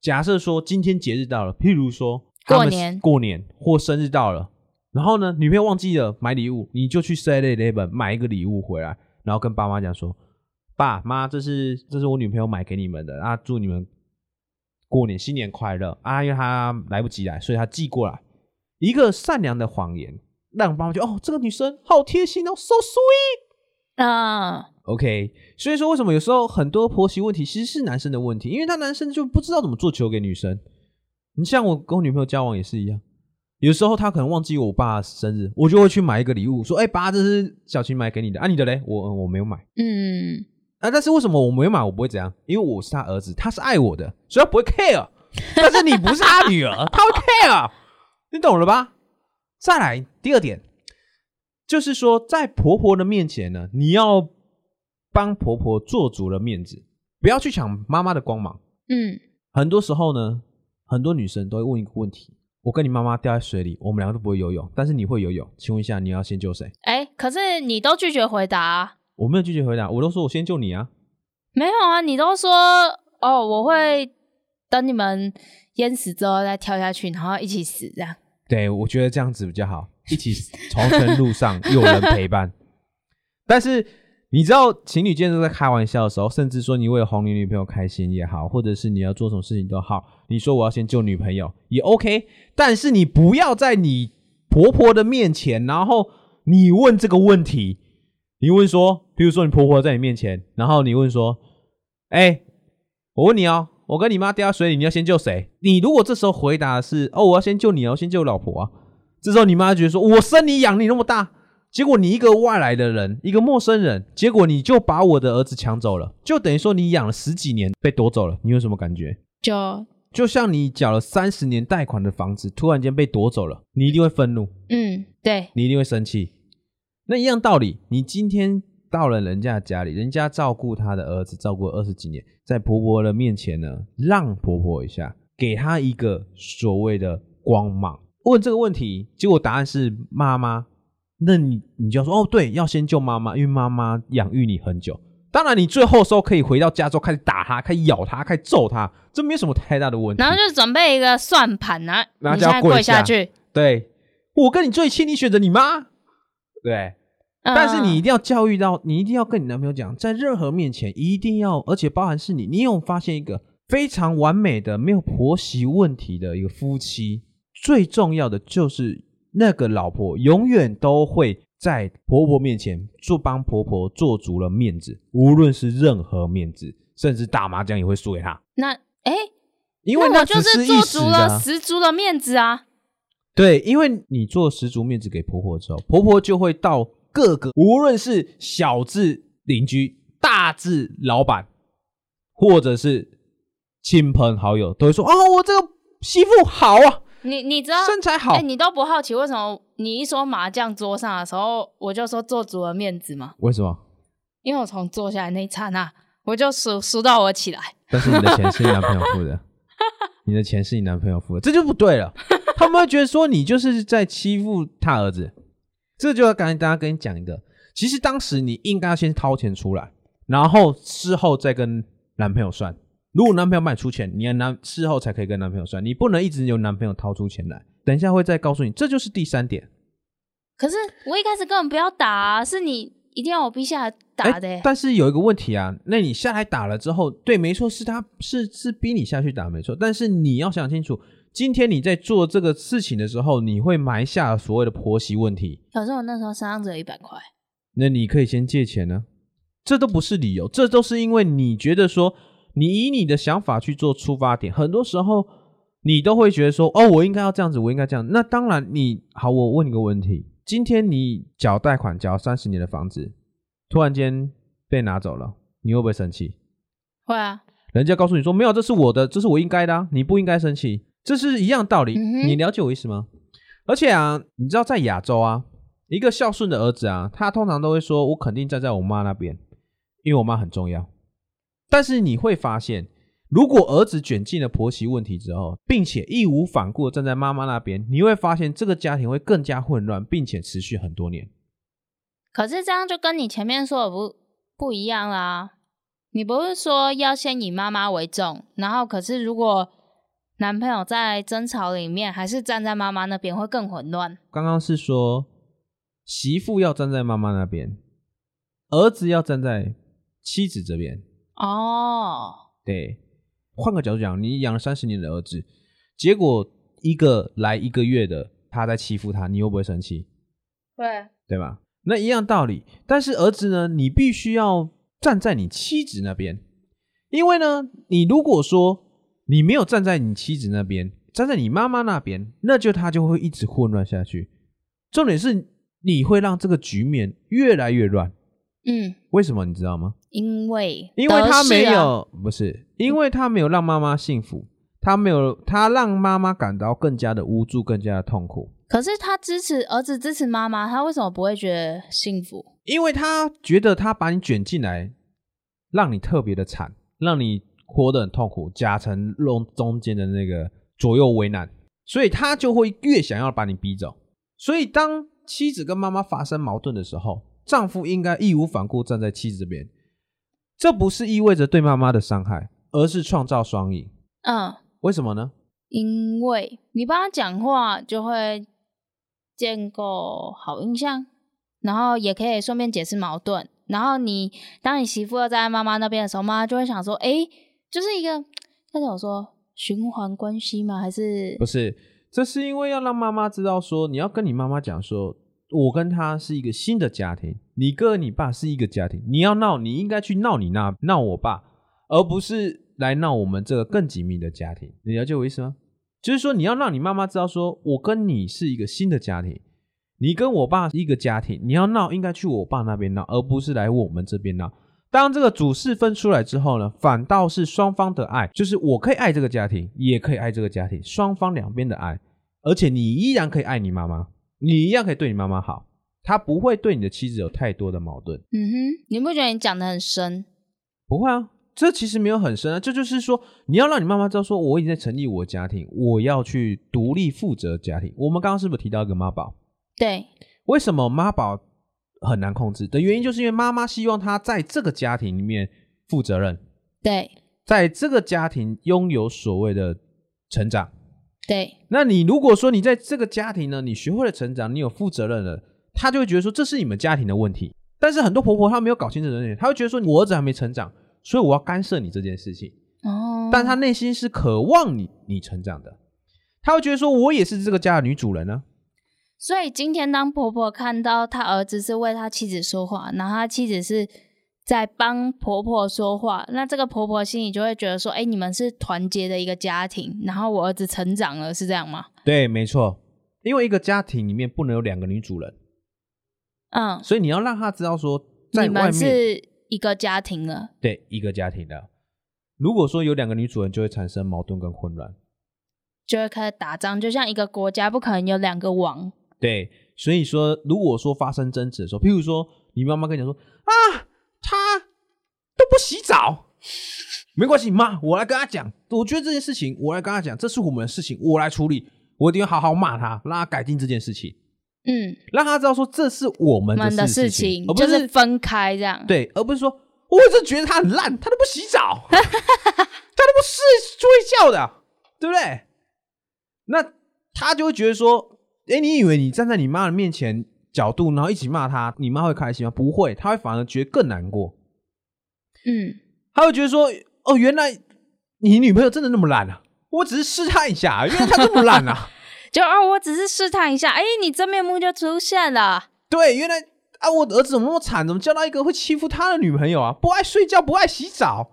[SPEAKER 1] 假设说今天节日到了，譬如说
[SPEAKER 2] 过年
[SPEAKER 1] 过年或生日到了，然后呢，女朋友忘记了买礼物，你就去 Seven Eleven 买一个礼物回来，然后跟爸妈讲说：“爸妈，这是这是我女朋友买给你们的啊，祝你们过年新年快乐啊！”因为她来不及来，所以她寄过来一个善良的谎言，让爸妈觉得哦，这个女生好贴心哦，so sweet。
[SPEAKER 2] 嗯，
[SPEAKER 1] OK，所以说为什么有时候很多婆媳问题其实是男生的问题，因为他男生就不知道怎么做球给女生。你像我跟我女朋友交往也是一样，有时候她可能忘记我爸生日，我就会去买一个礼物，说：“哎、爸，这是小琴买给你的，啊，你的嘞？我我没有买
[SPEAKER 2] 嗯，
[SPEAKER 1] 啊。”但是为什么我没有买，我不会怎样？因为我是他儿子，他是爱我的，所以他不会 care。但是你不是他女儿，他会 care，你懂了吧？再来第二点，就是说在婆婆的面前呢，你要帮婆婆做足了面子，不要去抢妈妈的光芒。
[SPEAKER 2] 嗯，
[SPEAKER 1] 很多时候呢，很多女生都会问一个问题：我跟你妈妈掉在水里，我们两个都不会游泳，但是你会游泳，请问一下，你要先救谁？
[SPEAKER 2] 哎、可是你都拒绝回答啊、
[SPEAKER 1] 我没有拒绝回答，我都说我先救你啊。
[SPEAKER 2] 没有啊？你都说哦，我会等你们淹死之后再跳下去，然后一起死这样。
[SPEAKER 1] 对，我觉得这样子比较好，一起重生路上有人陪伴。但是你知道情侣间都在开玩笑的时候，甚至说你为了哄你女朋友开心也好，或者是你要做什么事情都好，你说我要先救女朋友也 OK，但是你不要在你婆婆的面前，然后你问这个问题，你问说，比如说你婆婆在你面前，然后你问说，哎、我问你哦，我跟你妈掉到水里，你要先救谁？你如果这时候回答是哦，我要先救你哦，先救老婆啊，这时候你妈觉得说，我生你养你那么大，结果你一个外来的人，一个陌生人，结果你就把我的儿子抢走了，就等于说你养了十几年被夺走了，你有什么感觉？
[SPEAKER 2] 就
[SPEAKER 1] 就像你缴了三十年贷款的房子，突然间被夺走了，你一定会愤怒，
[SPEAKER 2] 嗯，对，
[SPEAKER 1] 你一定会生气。那一样道理，你今天到了人家的家里，人家照顾他的儿子，照顾二十几年，在婆婆的面前呢，让婆婆一下，给她一个所谓的光芒。问这个问题，结果答案是妈妈，那你你就要说哦，对，要先救妈妈，因为妈妈养育你很久。当然，你最后时候可以回到家之后开始打她，开始咬她，开始揍她，这没有什么太大的问题。
[SPEAKER 2] 然后就准备一个算盘啊，
[SPEAKER 1] 然后就要
[SPEAKER 2] 跪
[SPEAKER 1] 跪下
[SPEAKER 2] 去。
[SPEAKER 1] 对我跟你最亲，你选择你妈，对。但是你一
[SPEAKER 2] 嗯
[SPEAKER 1] 定要教育到，你一定要跟你男朋友讲，在任何面前一定要，而且包含是你，你有发现一个非常完美的、没有婆媳问题的一个夫妻，最重要的就是那个老婆永远都会在婆婆面前做帮婆婆做足了面子，无论是任何面子，甚至打麻将也会输给她，
[SPEAKER 2] 那哎，
[SPEAKER 1] 因为
[SPEAKER 2] 那我就是做足了。十足的面子啊。
[SPEAKER 1] 对，因为你做十足面子给婆婆之后，婆婆就会到各个，无论是小至邻居、大至老板，或者是亲朋好友，都会说：“哦，我这个媳妇好啊，
[SPEAKER 2] 你你知道？
[SPEAKER 1] 身材好。
[SPEAKER 2] 哎，你都不好奇为什么你一说麻将桌上的时候，我就说做足了面子吗？
[SPEAKER 1] 为什么？
[SPEAKER 2] 因为我从坐下来那一刹那，我就数数到我起来。
[SPEAKER 1] 但是你的钱是你男朋友付的，你的钱是你男朋友付的，这就不对了。他们会觉得说你就是在欺负他儿子，这就要刚才大家跟你讲一个，其实当时你应该要先掏钱出来，然后事后再跟男朋友算。如果男朋友帮你出钱，你要男事后才可以跟男朋友算，你不能一直由男朋友掏出钱来。等一下会再告诉你，这就是第三点。
[SPEAKER 2] 可是我一开始根本不要打、啊，是你一定要我逼下来打的、
[SPEAKER 1] 但是有一个问题啊，那你下来打了之后，对，没错，是他是是逼你下去打，没错。但是你要想清楚，今天你在做这个事情的时候，你会埋下所谓的婆媳问题。
[SPEAKER 2] 可是我那时候身上只有一百块，
[SPEAKER 1] 那你可以先借钱呢，这都不是理由，这都是因为你觉得说，你以你的想法去做出发点，很多时候你都会觉得说，哦，我应该要这样子，我应该这样。那当然你，好，我问你个问题，今天你缴贷款缴三十年的房子，突然间被拿走了，你会不会生气？
[SPEAKER 2] 会啊，
[SPEAKER 1] 人家告诉你说没有，这是我的，这是我应该的、啊，你不应该生气，这是一样道理。
[SPEAKER 2] 嗯
[SPEAKER 1] 你了解我意思吗？而且啊，你知道在亚洲啊，一个孝顺的儿子啊，他通常都会说，我肯定站在我妈那边，因为我妈很重要。但是你会发现，如果儿子卷进了婆媳问题之后，并且义无反顾站在妈妈那边，你会发现这个家庭会更加混乱，并且持续很多年。
[SPEAKER 2] 可是这样就跟你前面说的不不一样啦。你不是说要先以妈妈为重，然后可是如果男朋友在争吵里面还是站在妈妈那边，会更混乱。
[SPEAKER 1] 刚刚是说媳妇要站在妈妈那边，儿子要站在妻子这边。
[SPEAKER 2] 哦，
[SPEAKER 1] 对，换个角度讲，你养了三十年的儿子，结果一个来一个月的他在欺负他，你会不会生气？
[SPEAKER 2] 对，
[SPEAKER 1] 对吧？那一样道理。但是儿子呢，你必须要站在你妻子那边，因为呢，你如果说你没有站在你妻子那边，站在你妈妈那边，那就他就会一直混乱下去。重点是你会让这个局面越来越乱。
[SPEAKER 2] 嗯，
[SPEAKER 1] 为什么你知道吗？
[SPEAKER 2] 因为
[SPEAKER 1] 因为他没有，不是，因为他没有让妈妈幸福，他没有，他让妈妈感到更加的无助，更加的痛苦，
[SPEAKER 2] 可是他支持儿子支持妈妈，他为什么不会觉得幸福？
[SPEAKER 1] 因为他觉得他把你卷进来，让你特别的惨，让你活得很痛苦，夹成中中间的那个左右为难，所以他就会越想要把你逼走。所以当妻子跟妈妈发生矛盾的时候，丈夫应该义无反顾站在妻子这边，这不是意味着对妈妈的伤害，而是创造双赢。
[SPEAKER 2] 嗯，
[SPEAKER 1] 为什么呢？
[SPEAKER 2] 因为你帮他讲话，就会建构好印象，然后也可以顺便解释矛盾，然后你当你媳妇要在妈妈那边的时候，妈妈就会想说，哎，就是一个该怎么说循环关系吗？还是
[SPEAKER 1] 不是？这是因为要让妈妈知道说，你要跟你妈妈讲说，我跟她是一个新的家庭，你哥你爸是一个家庭，你要闹，你应该去闹你那闹我爸，而不是来闹我们这个更紧密的家庭。你了解我意思吗？就是说，你要让你妈妈知道说，我跟你是一个新的家庭。你跟我爸是一个家庭，你要闹应该去我爸那边闹，而不是来我们这边闹。当这个主事分出来之后呢，反倒是双方的爱，就是我可以爱这个家庭，也可以爱这个家庭，双方两边的爱，而且你依然可以爱你妈妈，你一样可以对你妈妈好，他不会对你的妻子有太多的矛盾。
[SPEAKER 2] 嗯哼，你不觉得你讲的很深？
[SPEAKER 1] 不会啊，这其实没有很深啊，这就是说你要让你妈妈知道，说我已经在成立我家庭，我要去独立负责家庭。我们刚刚是不是提到一个妈宝？
[SPEAKER 2] 对，
[SPEAKER 1] 为什么妈宝很难控制的原因，就是因为妈妈希望他在这个家庭里面负责任，
[SPEAKER 2] 对，
[SPEAKER 1] 在这个家庭拥有所谓的成长，
[SPEAKER 2] 对。
[SPEAKER 1] 那你如果说你在这个家庭呢，你学会了成长，你有负责任了，他就会觉得说这是你们家庭的问题。但是很多婆婆她没有搞清楚这点，她会觉得说我儿子还没成长，所以我要干涉你这件事情。
[SPEAKER 2] 哦，
[SPEAKER 1] 但她内心是渴望你你成长的，她会觉得说我也是这个家的女主人呢。
[SPEAKER 2] 所以今天，当婆婆看到她儿子是为她妻子说话，然后她妻子是在帮婆婆说话，那这个婆婆心里就会觉得说：“哎，你们是团结的一个家庭，然后我儿子成长了，是这样吗？”
[SPEAKER 1] 对，没错。因为一个家庭里面不能有两个女主人，
[SPEAKER 2] 嗯，
[SPEAKER 1] 所以你要让他知道说，在外面
[SPEAKER 2] 是一个家庭了。
[SPEAKER 1] 对，一个家庭的。如果说有两个女主人，就会产生矛盾跟混乱，
[SPEAKER 2] 就会开始打仗。就像一个国家不可能有两个王。
[SPEAKER 1] 对，所以说，如果说发生争执的时候，譬如说，你妈妈跟你说啊，他都不洗澡，没关系，妈，我来跟他讲，我觉得这件事情，我来跟他讲，这是我们的事情，我来处理，我一定要好好骂他，让他改进这件事情，
[SPEAKER 2] 嗯，
[SPEAKER 1] 让他知道说这是我们
[SPEAKER 2] 的
[SPEAKER 1] 事
[SPEAKER 2] 情，
[SPEAKER 1] 而不
[SPEAKER 2] 是分开这样，
[SPEAKER 1] 对，而不是说，我一直觉得他很烂，他都不洗澡，他都不睡睡觉的，对不对？那他就会觉得说。哎，你以为你站在你妈的面前角度，然后一起骂他，你妈会开心吗？不会，他会反而觉得更难过。
[SPEAKER 2] 嗯，
[SPEAKER 1] 他会觉得说：“哦，原来你女朋友真的那么烂啊！我只是试探一下，原来她这么烂啊！
[SPEAKER 2] 就哦，我只是试探一下，哎，你真面目就出现了。
[SPEAKER 1] 对，原来啊，我儿子怎么那么惨？怎么交到一个会欺负他的女朋友啊？不爱睡觉，不爱洗澡，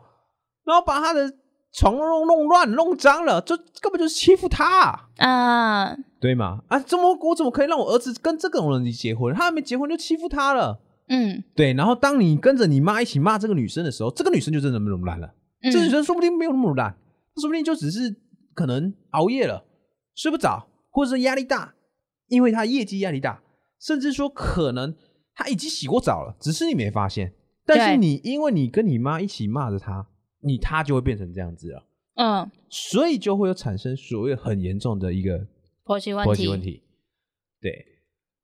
[SPEAKER 1] 然后把他的床弄弄乱、弄脏了，这根本就是欺负他
[SPEAKER 2] 啊！”
[SPEAKER 1] 对嘛？啊，怎么我怎么可以让我儿子跟这种人结婚？他还没结婚就欺负他了。
[SPEAKER 2] 嗯，
[SPEAKER 1] 对。然后当你跟着你妈一起骂这个女生的时候，这个女生就真的没那么烂了。这女生说不定没有那么烂，说不定就只是可能熬夜了，睡不着，或者是压力大，因为他业绩压力大，甚至说可能他已经洗过澡了，只是你没发现。但是你因为你跟你妈一起骂着他，你他就会变成这样子了。
[SPEAKER 2] 嗯，
[SPEAKER 1] 所以就会有产生所谓很严重的一个。
[SPEAKER 2] 婆媳问题，
[SPEAKER 1] 婆媳问题，对，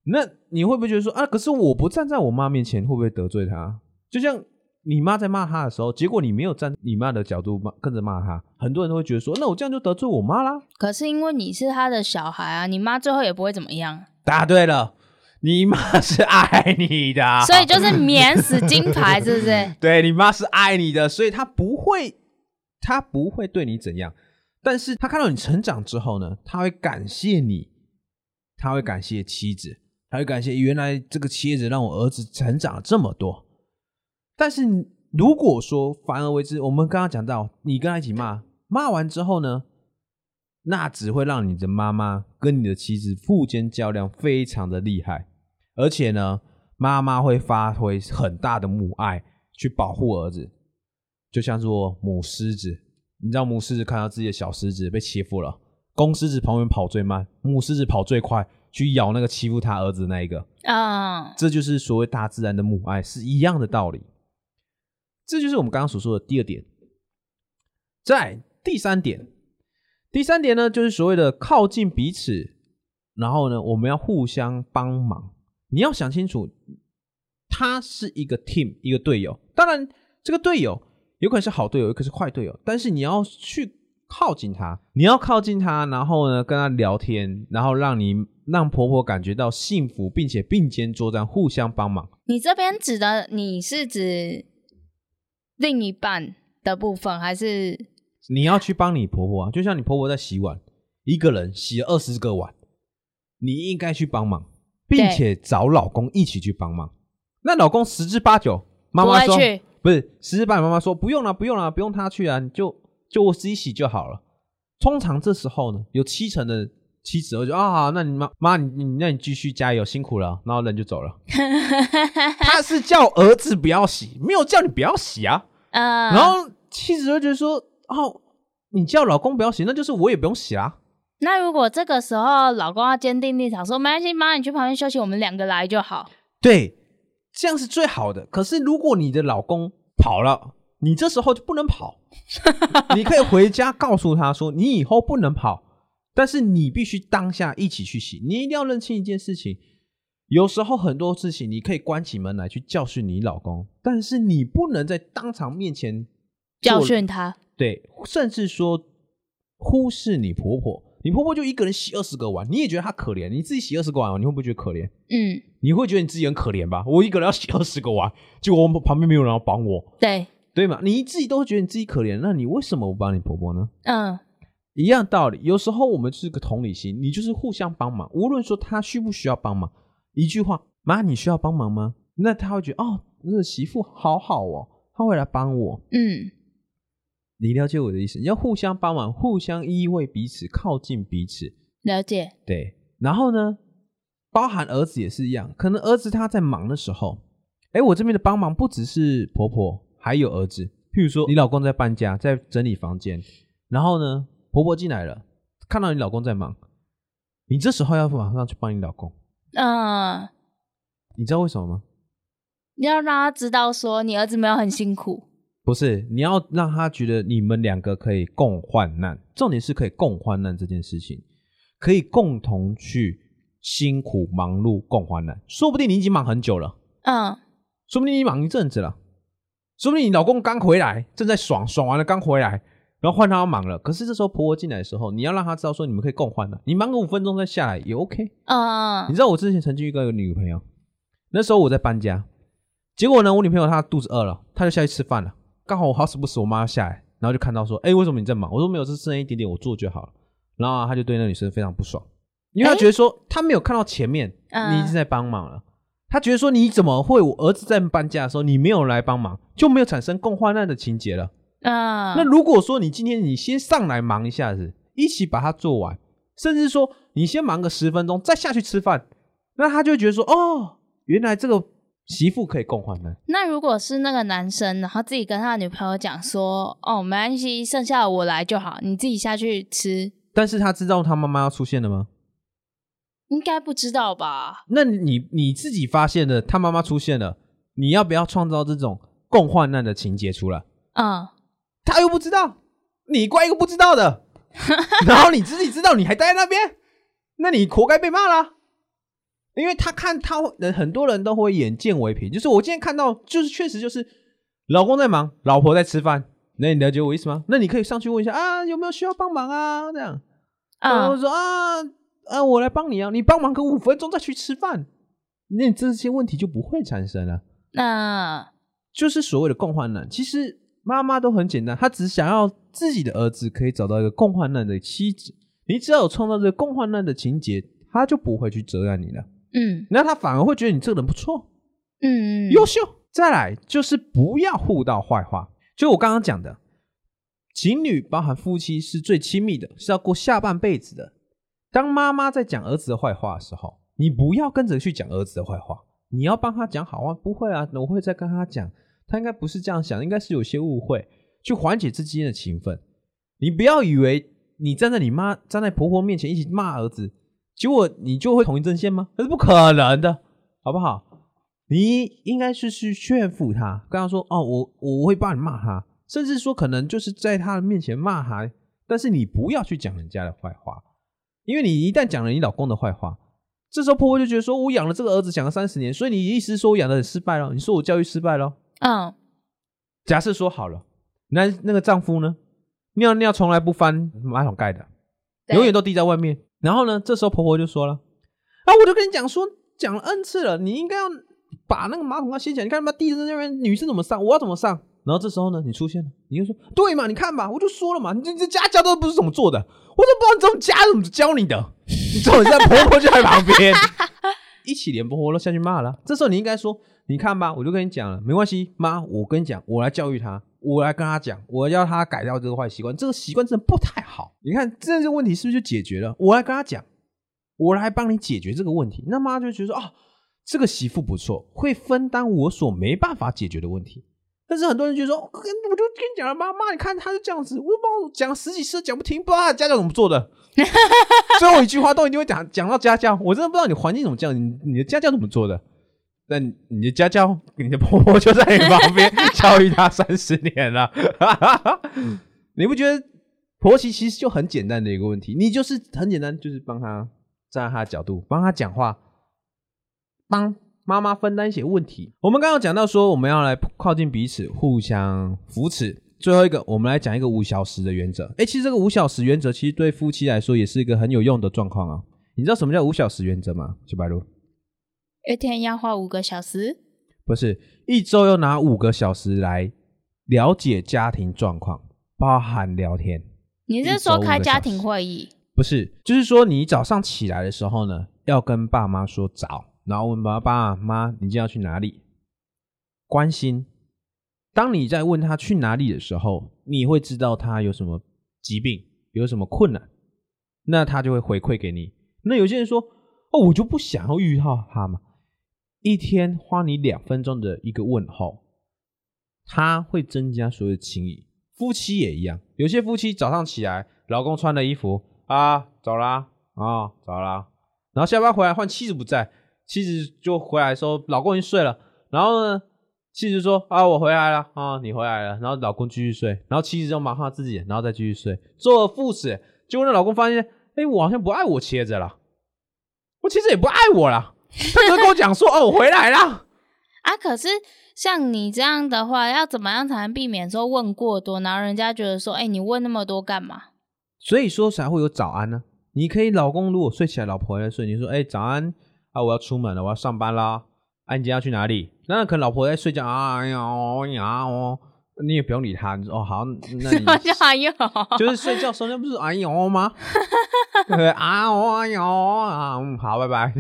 [SPEAKER 1] 那你会不会觉得说啊？可是我不站在我妈面前，会不会得罪她？就像你妈在骂他的时候，结果你没有站你妈的角度骂，跟着骂他，很多人都会觉得说，那我这样就得罪我妈啦。
[SPEAKER 2] 可是因为你是他的小孩啊，你妈最后也不会怎么样。
[SPEAKER 1] 答对了，你妈是爱你的，
[SPEAKER 2] 所以就是免死金牌，是不是？
[SPEAKER 1] 对你妈是爱你的，所以她不会，她不会对你怎样。但是他看到你成长之后呢，他会感谢你，他会感谢妻子，他会感谢原来这个妻子让我儿子成长了这么多。但是如果说反而为之，我们刚刚讲到你跟他一起骂，骂完之后呢，那只会让你的妈妈跟你的妻子腹间较量非常的厉害，而且呢，妈妈会发挥很大的母爱去保护儿子，就像做母狮子。你知道母狮子看到自己的小狮子被欺负了，公狮子旁边跑最慢，母狮子跑最快，去咬那个欺负他儿子那一个
[SPEAKER 2] 啊，
[SPEAKER 1] 这就是所谓大自然的母爱，是一样的道理。这就是我们刚刚所说的第二点。在第三点，第三点呢，就是所谓的靠近彼此，然后呢，我们要互相帮忙。你要想清楚，他是一个 team，一个队友。当然，这个队友。有可能是好队友，有可能是坏队友，但是你要去靠近他，你要靠近他，然后呢跟他聊天，然后让你让婆婆感觉到幸福，并且并肩作战，互相帮忙。
[SPEAKER 2] 你这边指的你是指另一半的部分，还是
[SPEAKER 1] 你要去帮你婆婆啊，就像你婆婆在洗碗，一个人洗了二十个碗，你应该去帮忙，并且找老公一起去帮忙。那老公十之八九，妈妈说
[SPEAKER 2] 不？
[SPEAKER 1] 不是十之八九，妈妈说不用了，不用了，不用他去啊，你就就我自己洗就好了。通常这时候呢，有七成的妻子会说啊，好那你妈妈你你那你继续加油，辛苦了，然后人就走了。他是叫儿子不要洗，没有叫你不要洗啊。
[SPEAKER 2] 嗯，
[SPEAKER 1] 然后妻子就觉得说，哦，你叫老公不要洗，那就是我也不用洗啦。
[SPEAKER 2] 那如果这个时候老公要坚定立场说没关系，妈你去旁边休息，我们两个来就好。
[SPEAKER 1] 对，这样是最好的。可是如果你的老公跑了，你这时候就不能跑。你可以回家告诉他说，你以后不能跑，但是你必须当下一起去洗。你一定要认清一件事情，有时候很多事情你可以关起门来去教训你老公，但是你不能在当场面前
[SPEAKER 2] 教训他，
[SPEAKER 1] 对，甚至说忽视你婆婆，你婆婆就一个人洗二十个碗，你也觉得她可怜，你自己洗二十个碗，你会不会觉得可怜？
[SPEAKER 2] 嗯，
[SPEAKER 1] 你会觉得你自己很可怜吧？我一个人要洗二十个碗，结果我旁边没有人要帮我，
[SPEAKER 2] 对，
[SPEAKER 1] 对嘛？你自己都会觉得你自己可怜，那你为什么不帮你婆婆呢？
[SPEAKER 2] 嗯，
[SPEAKER 1] 一样道理，有时候我们是个同理心，你就是互相帮忙，无论说她需不需要帮忙，一句话，妈，你需要帮忙吗？那他会觉得哦，那个媳妇好好哦，她会来帮我。
[SPEAKER 2] 嗯，
[SPEAKER 1] 你了解我的意思？你要互相帮忙，互相依偎彼此，靠近彼此。
[SPEAKER 2] 了解，
[SPEAKER 1] 对，然后呢，包含儿子也是一样，可能儿子他在忙的时候，哎，我这边的帮忙不只是婆婆，还有儿子。譬如说，你老公在搬家，在整理房间，然后呢，婆婆进来了，看到你老公在忙，你这时候要马上去帮你老公，
[SPEAKER 2] 嗯，
[SPEAKER 1] 你知道为什么吗？
[SPEAKER 2] 你要让他知道说你儿子没有很辛苦，
[SPEAKER 1] 不是，你要让他觉得你们两个可以共患难，重点是可以共患难这件事情，可以共同去辛苦忙碌共患难。说不定你已经忙很久了，
[SPEAKER 2] 嗯，
[SPEAKER 1] 说不定你忙一阵子了，说不定你老公刚回来，正在爽，爽完了刚回来，然后换他要忙了。可是这时候婆婆进来的时候，你要让他知道说你们可以共患难，你忙个五分钟再下来也 OK 啊。你
[SPEAKER 2] 嗯，
[SPEAKER 1] 知道我之前曾经遇到一个女朋友，那时候我在搬家，结果呢，我女朋友她肚子饿了，她就下去吃饭了。刚好我好死不死，我妈要下来，然后就看到说，哎，为什么你在忙？我说没有，这剩一点点，我做就好了。然后她就对那女生非常不爽，因为她觉得说她没有看到前面
[SPEAKER 2] 嗯
[SPEAKER 1] 你已经在帮忙了，她觉得说你怎么会我儿子在搬家的时候你没有来帮忙，就没有产生共患难的情节了。
[SPEAKER 2] 嗯，
[SPEAKER 1] 那如果说你今天你先上来忙一下子，一起把它做完，甚至说你先忙个十分钟再下去吃饭，那他就觉得说，哦，原来这个媳妇可以共患难。
[SPEAKER 2] 那如果是那个男生，然后自己跟他女朋友讲说，哦，没关系，剩下的我来就好，你自己下去吃，
[SPEAKER 1] 但是他知道他妈妈要出现了吗？
[SPEAKER 2] 应该不知道吧？
[SPEAKER 1] 那你你自己发现了他妈妈出现了，你要不要创造这种共患难的情节出来？
[SPEAKER 2] 嗯，
[SPEAKER 1] 他又不知道，你怪一个不知道的，然后你自己知道，你还待在那边，那你活该被骂啦。因为他看他人很多人都会眼见为凭，就是我今天看到，就是确实就是老公在忙，老婆在吃饭，那你了解我意思吗？那你可以上去问一下啊，有没有需要帮忙啊？这样，然后
[SPEAKER 2] 嗯，
[SPEAKER 1] 说啊啊，我来帮你啊，你帮忙个五分钟再去吃饭，那你这些问题就不会产生了。
[SPEAKER 2] 那
[SPEAKER 1] 就是所谓的共患难。其实妈妈都很简单，她只想要自己的儿子可以找到一个共患难的妻子。你只要有创造这个共患难的情节，他就不会去责难你了。
[SPEAKER 2] 嗯
[SPEAKER 1] 那他反而会觉得你这个人不错，
[SPEAKER 2] 嗯，
[SPEAKER 1] 优秀。再来就是不要互道坏话，就我刚刚讲的，情侣包含夫妻是最亲密的，是要过下半辈子的。当妈妈在讲儿子的坏话的时候，你不要跟着去讲儿子的坏话，你要帮他讲好话。不会啊，我会再跟他讲，他应该不是这样想，应该是有些误会，去缓解之间的情分。你不要以为你站在你妈、站在婆婆面前一起骂儿子，结果你就会统一阵线吗？那是不可能的，好不好？你应该是去劝服他，跟他说：“哦，我我会帮你骂他，甚至说可能就是在他的面前骂他，但是你不要去讲人家的坏话，因为你一旦讲了你老公的坏话，这时候婆婆就觉得说，我养了这个儿子养了三十年，所以你意思是说我养的很失败了？你说我教育失败了？
[SPEAKER 2] 嗯
[SPEAKER 1] 假设说好了，那那个丈夫呢，尿尿从来不翻马桶盖的，永远都滴在外面。然后呢，这时候婆婆就说了：“啊，我就跟你讲说，讲了 n 次了，你应该要把那个马桶盖掀起来。你看他妈地在那边，女生怎么上，我要怎么上？”然后这时候呢，你出现了，你就说：“对嘛，你看吧，我就说了嘛，你这这家教都不是怎么做的，我都不知道你这种家怎么教你的。你这种在婆婆就在旁边，一起连婆婆都下去骂了。这时候你应该说：“你看吧，我就跟你讲了，没关系，妈，我跟你讲，我来教育他，我来跟他讲，我要他改掉这个坏习惯，这个习惯真的不太好。你看这个问题是不是就解决了？我来跟他讲，我来帮你解决这个问题。那妈就觉得说啊，这个媳妇不错，会分担我所没办法解决的问题。但是很多人就说，我就跟你讲了，妈妈，你看他就这样子，我帮我讲十几次讲不听，不知道他家教怎么做的。最后一句话都一定会讲讲到家教，我真的不知道你环境怎么这样，你你的家教怎么做的。但你的家教，你的婆婆就在你旁边 教育他三十年了，你不觉得婆媳其实就很简单的一个问题？你就是很简单，就是帮他站在他的角度，帮他讲话，帮妈妈分担一些问题。我们刚刚讲到说，我们要来靠近彼此，互相扶持。最后一个，我们来讲一个五小时的原则。哎，其实这个五小时原则，其实对夫妻来说也是一个很有用的状况啊。你知道什么叫五小时原则吗？小白鹿？
[SPEAKER 2] 一天要花五个小时，
[SPEAKER 1] 不是，一周要拿五个小时来了解家庭状况，包含聊天。
[SPEAKER 2] 你是说开家庭会议？
[SPEAKER 1] 不是，就是说你早上起来的时候呢，要跟爸妈说早，然后问爸爸妈，你今天要去哪里？关心。当你在问他去哪里的时候，你会知道他有什么疾病，有什么困难，那他就会回馈给你。那有些人说，哦，我就不想要遇到他嘛。一天花你两分钟的一个问候，他会增加所有的情谊。夫妻也一样，有些夫妻早上起来，老公穿的衣服啊，走啦，啊，走啦，然后下班回来换妻子不在，妻子就回来说老公已经睡了，然后呢，妻子说啊我回来了啊你回来了，然后老公继续睡，然后妻子就忙他自己，然后再继续睡，做了副子，结果那老公发现，哎，我好像不爱我妻子了，我妻子也不爱我了，他只会跟我讲说哦我回来了。
[SPEAKER 2] 啊，可是像你这样的话，要怎么样才能避免说问过多，然后人家觉得说，哎、你问那么多干嘛？
[SPEAKER 1] 所以说才会有早安呢。你可以，老公如果睡起来，老婆也在睡，你说，哎、早安啊，我要出门了，我要上班啦。啊，你今天要去哪里？那可能老婆在睡觉啊，哎呀，哦呀哦，你也不用理他，你说哦好，那 你
[SPEAKER 2] 哎呦，
[SPEAKER 1] 就是睡觉时候，那不是哎呦吗？对？啊哦哎呦啊，嗯，好，拜拜，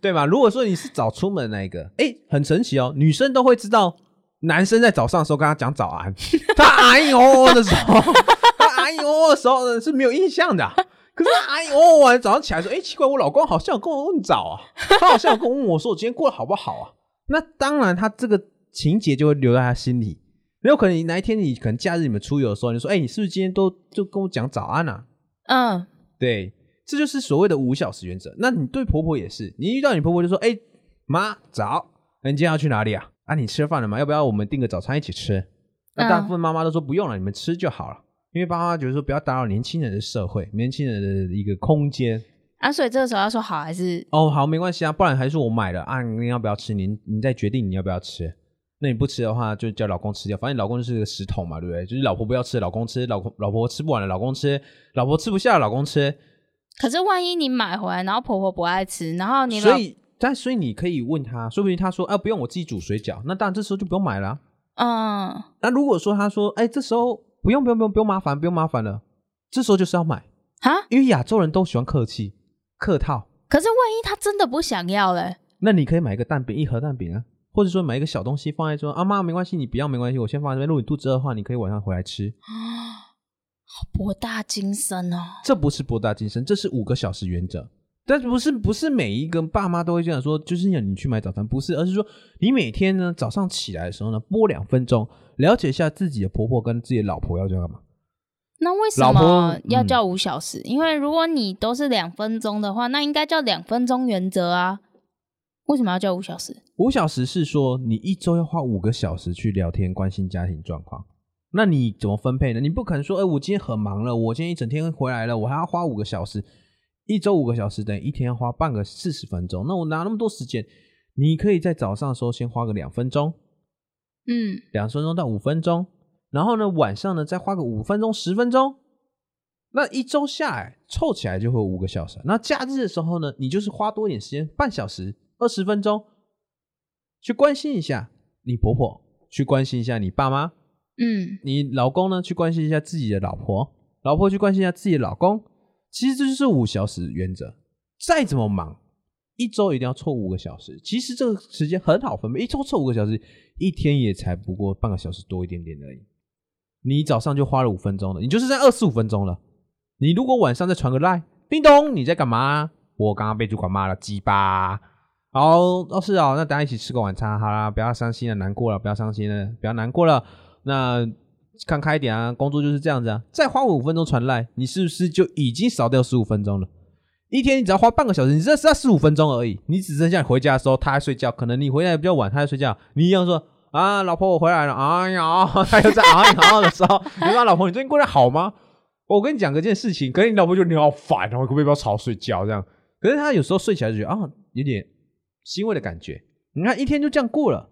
[SPEAKER 1] 对吧？如果说你是早出门那一个，哎，很神奇哦，女生都会知道男生在早上的时候跟他讲早安，他哎呦的时候，他哎呦的时候呢是没有印象的啊、可是哎呦，完早上起来说，哎，奇怪，我老公好像有跟我问早啊，他好像有跟我问我说我今天过得好不好啊？那当然，他这个情节就会留在他心里。没有可能，你哪一天你可能假日你们出游的时候，你说，哎，你是不是今天都就跟我讲早安啊？
[SPEAKER 2] 嗯，
[SPEAKER 1] 对，这就是所谓的五小时原则。那你对婆婆也是，你遇到你婆婆就说，哎，妈早，那你今天要去哪里啊？啊，你吃饭了吗？要不要我们订个早餐一起吃？那大部分妈妈都说不用了，你们吃就好了。因为爸妈觉得说不要打扰年轻人的社会、年轻人的一个空间。
[SPEAKER 2] 啊，所以这个时候要说好还是
[SPEAKER 1] 哦，好，没关系啊，不然还是我买的啊，你要不要吃？你你再决定你要不要吃。那你不吃的话，就叫老公吃掉，反正老公就是个食桶嘛，对不对？就是老婆不要吃，老公吃；老公老婆吃不完了，老公吃；老婆吃不下，老公吃。
[SPEAKER 2] 可是万一你买回来，然后婆婆不爱吃，然后你老
[SPEAKER 1] 所以，但所以你可以问他，说不定他说，啊、不用，我自己煮水饺。那当然，这时候就不用买了啊、
[SPEAKER 2] 嗯
[SPEAKER 1] 那如果说他说，哎、这时候不用不用不用不用麻烦，不用麻烦了，这时候就是要买，
[SPEAKER 2] 啊，
[SPEAKER 1] 因为亚洲人都喜欢客气、客套。
[SPEAKER 2] 可是万一他真的不想要嘞？
[SPEAKER 1] 那你可以买一个蛋饼，一盒蛋饼啊，或者说买一个小东西放在说，啊妈没关系，你不要没关系，我先放在这边。如果你肚子饿的话，你可以晚上回来吃。
[SPEAKER 2] 好博大精深哦。
[SPEAKER 1] 这不是博大精深，这是五个小时原则。但不是不是每一个爸妈都会这样说，就是要你去买早餐，不是，而是说你每天呢早上起来的时候呢，播两分钟，了解一下自己的婆婆跟自己的老婆要干嘛。
[SPEAKER 2] 那为什么要
[SPEAKER 1] 嗯
[SPEAKER 2] 叫五小时？因为如果你都是两分钟的话，那应该叫两分钟原则啊。为什么要叫五小时？
[SPEAKER 1] 五小时是说你一周要花五个小时去聊天，关心家庭状况。那你怎么分配呢？你不可能说，哎、我今天很忙了，我今天一整天回来了，我还要花五个小时，一周五个小时等于一天要花半个四十分钟，那我哪那么多时间？你可以在早上的时候先花个两分钟，
[SPEAKER 2] 嗯，
[SPEAKER 1] 两分钟到五分钟，然后呢晚上呢再花个五分钟十分钟，那一周下来凑起来就会有五个小时。那假日的时候呢，你就是花多一点时间，半小时二十分钟，去关心一下你婆婆，去关心一下你爸妈，
[SPEAKER 2] 嗯
[SPEAKER 1] 你老公呢去关心一下自己的老婆，老婆去关心一下自己的老公。其实这就是五小时原则。再怎么忙，一周一定要凑五个小时。其实这个时间很好分配，一周凑五个小时，一天也才不过半个小时多一点点而已。你早上就花了五分钟了，你就是在二十五分钟了。你如果晚上再传个赖，叮咚，你在干嘛？我刚刚被主管骂了，鸡巴。好，哦是哦，那大家一起吃个晚餐，好啦，不要伤心了，难过了，不要伤心了，不要难过了。那看开一点啊，工作就是这样子啊。再花五分钟传赖，你是不是就已经少掉十五分钟了？一天你只要花半个小时，你这是要十五分钟而已。你只剩下回家的时候他在睡觉，可能你回来比较晚，他在睡觉，你一样说啊，老婆我回来了，哎呀，他又在啊呀的时候，你说老婆你最近过得好吗？我跟你讲个件事情，可是你老婆就你好烦哦，可不可以不要吵我睡觉这样？可是他有时候睡起来就觉得啊，有点欣慰的感觉。你看一天就这样过了，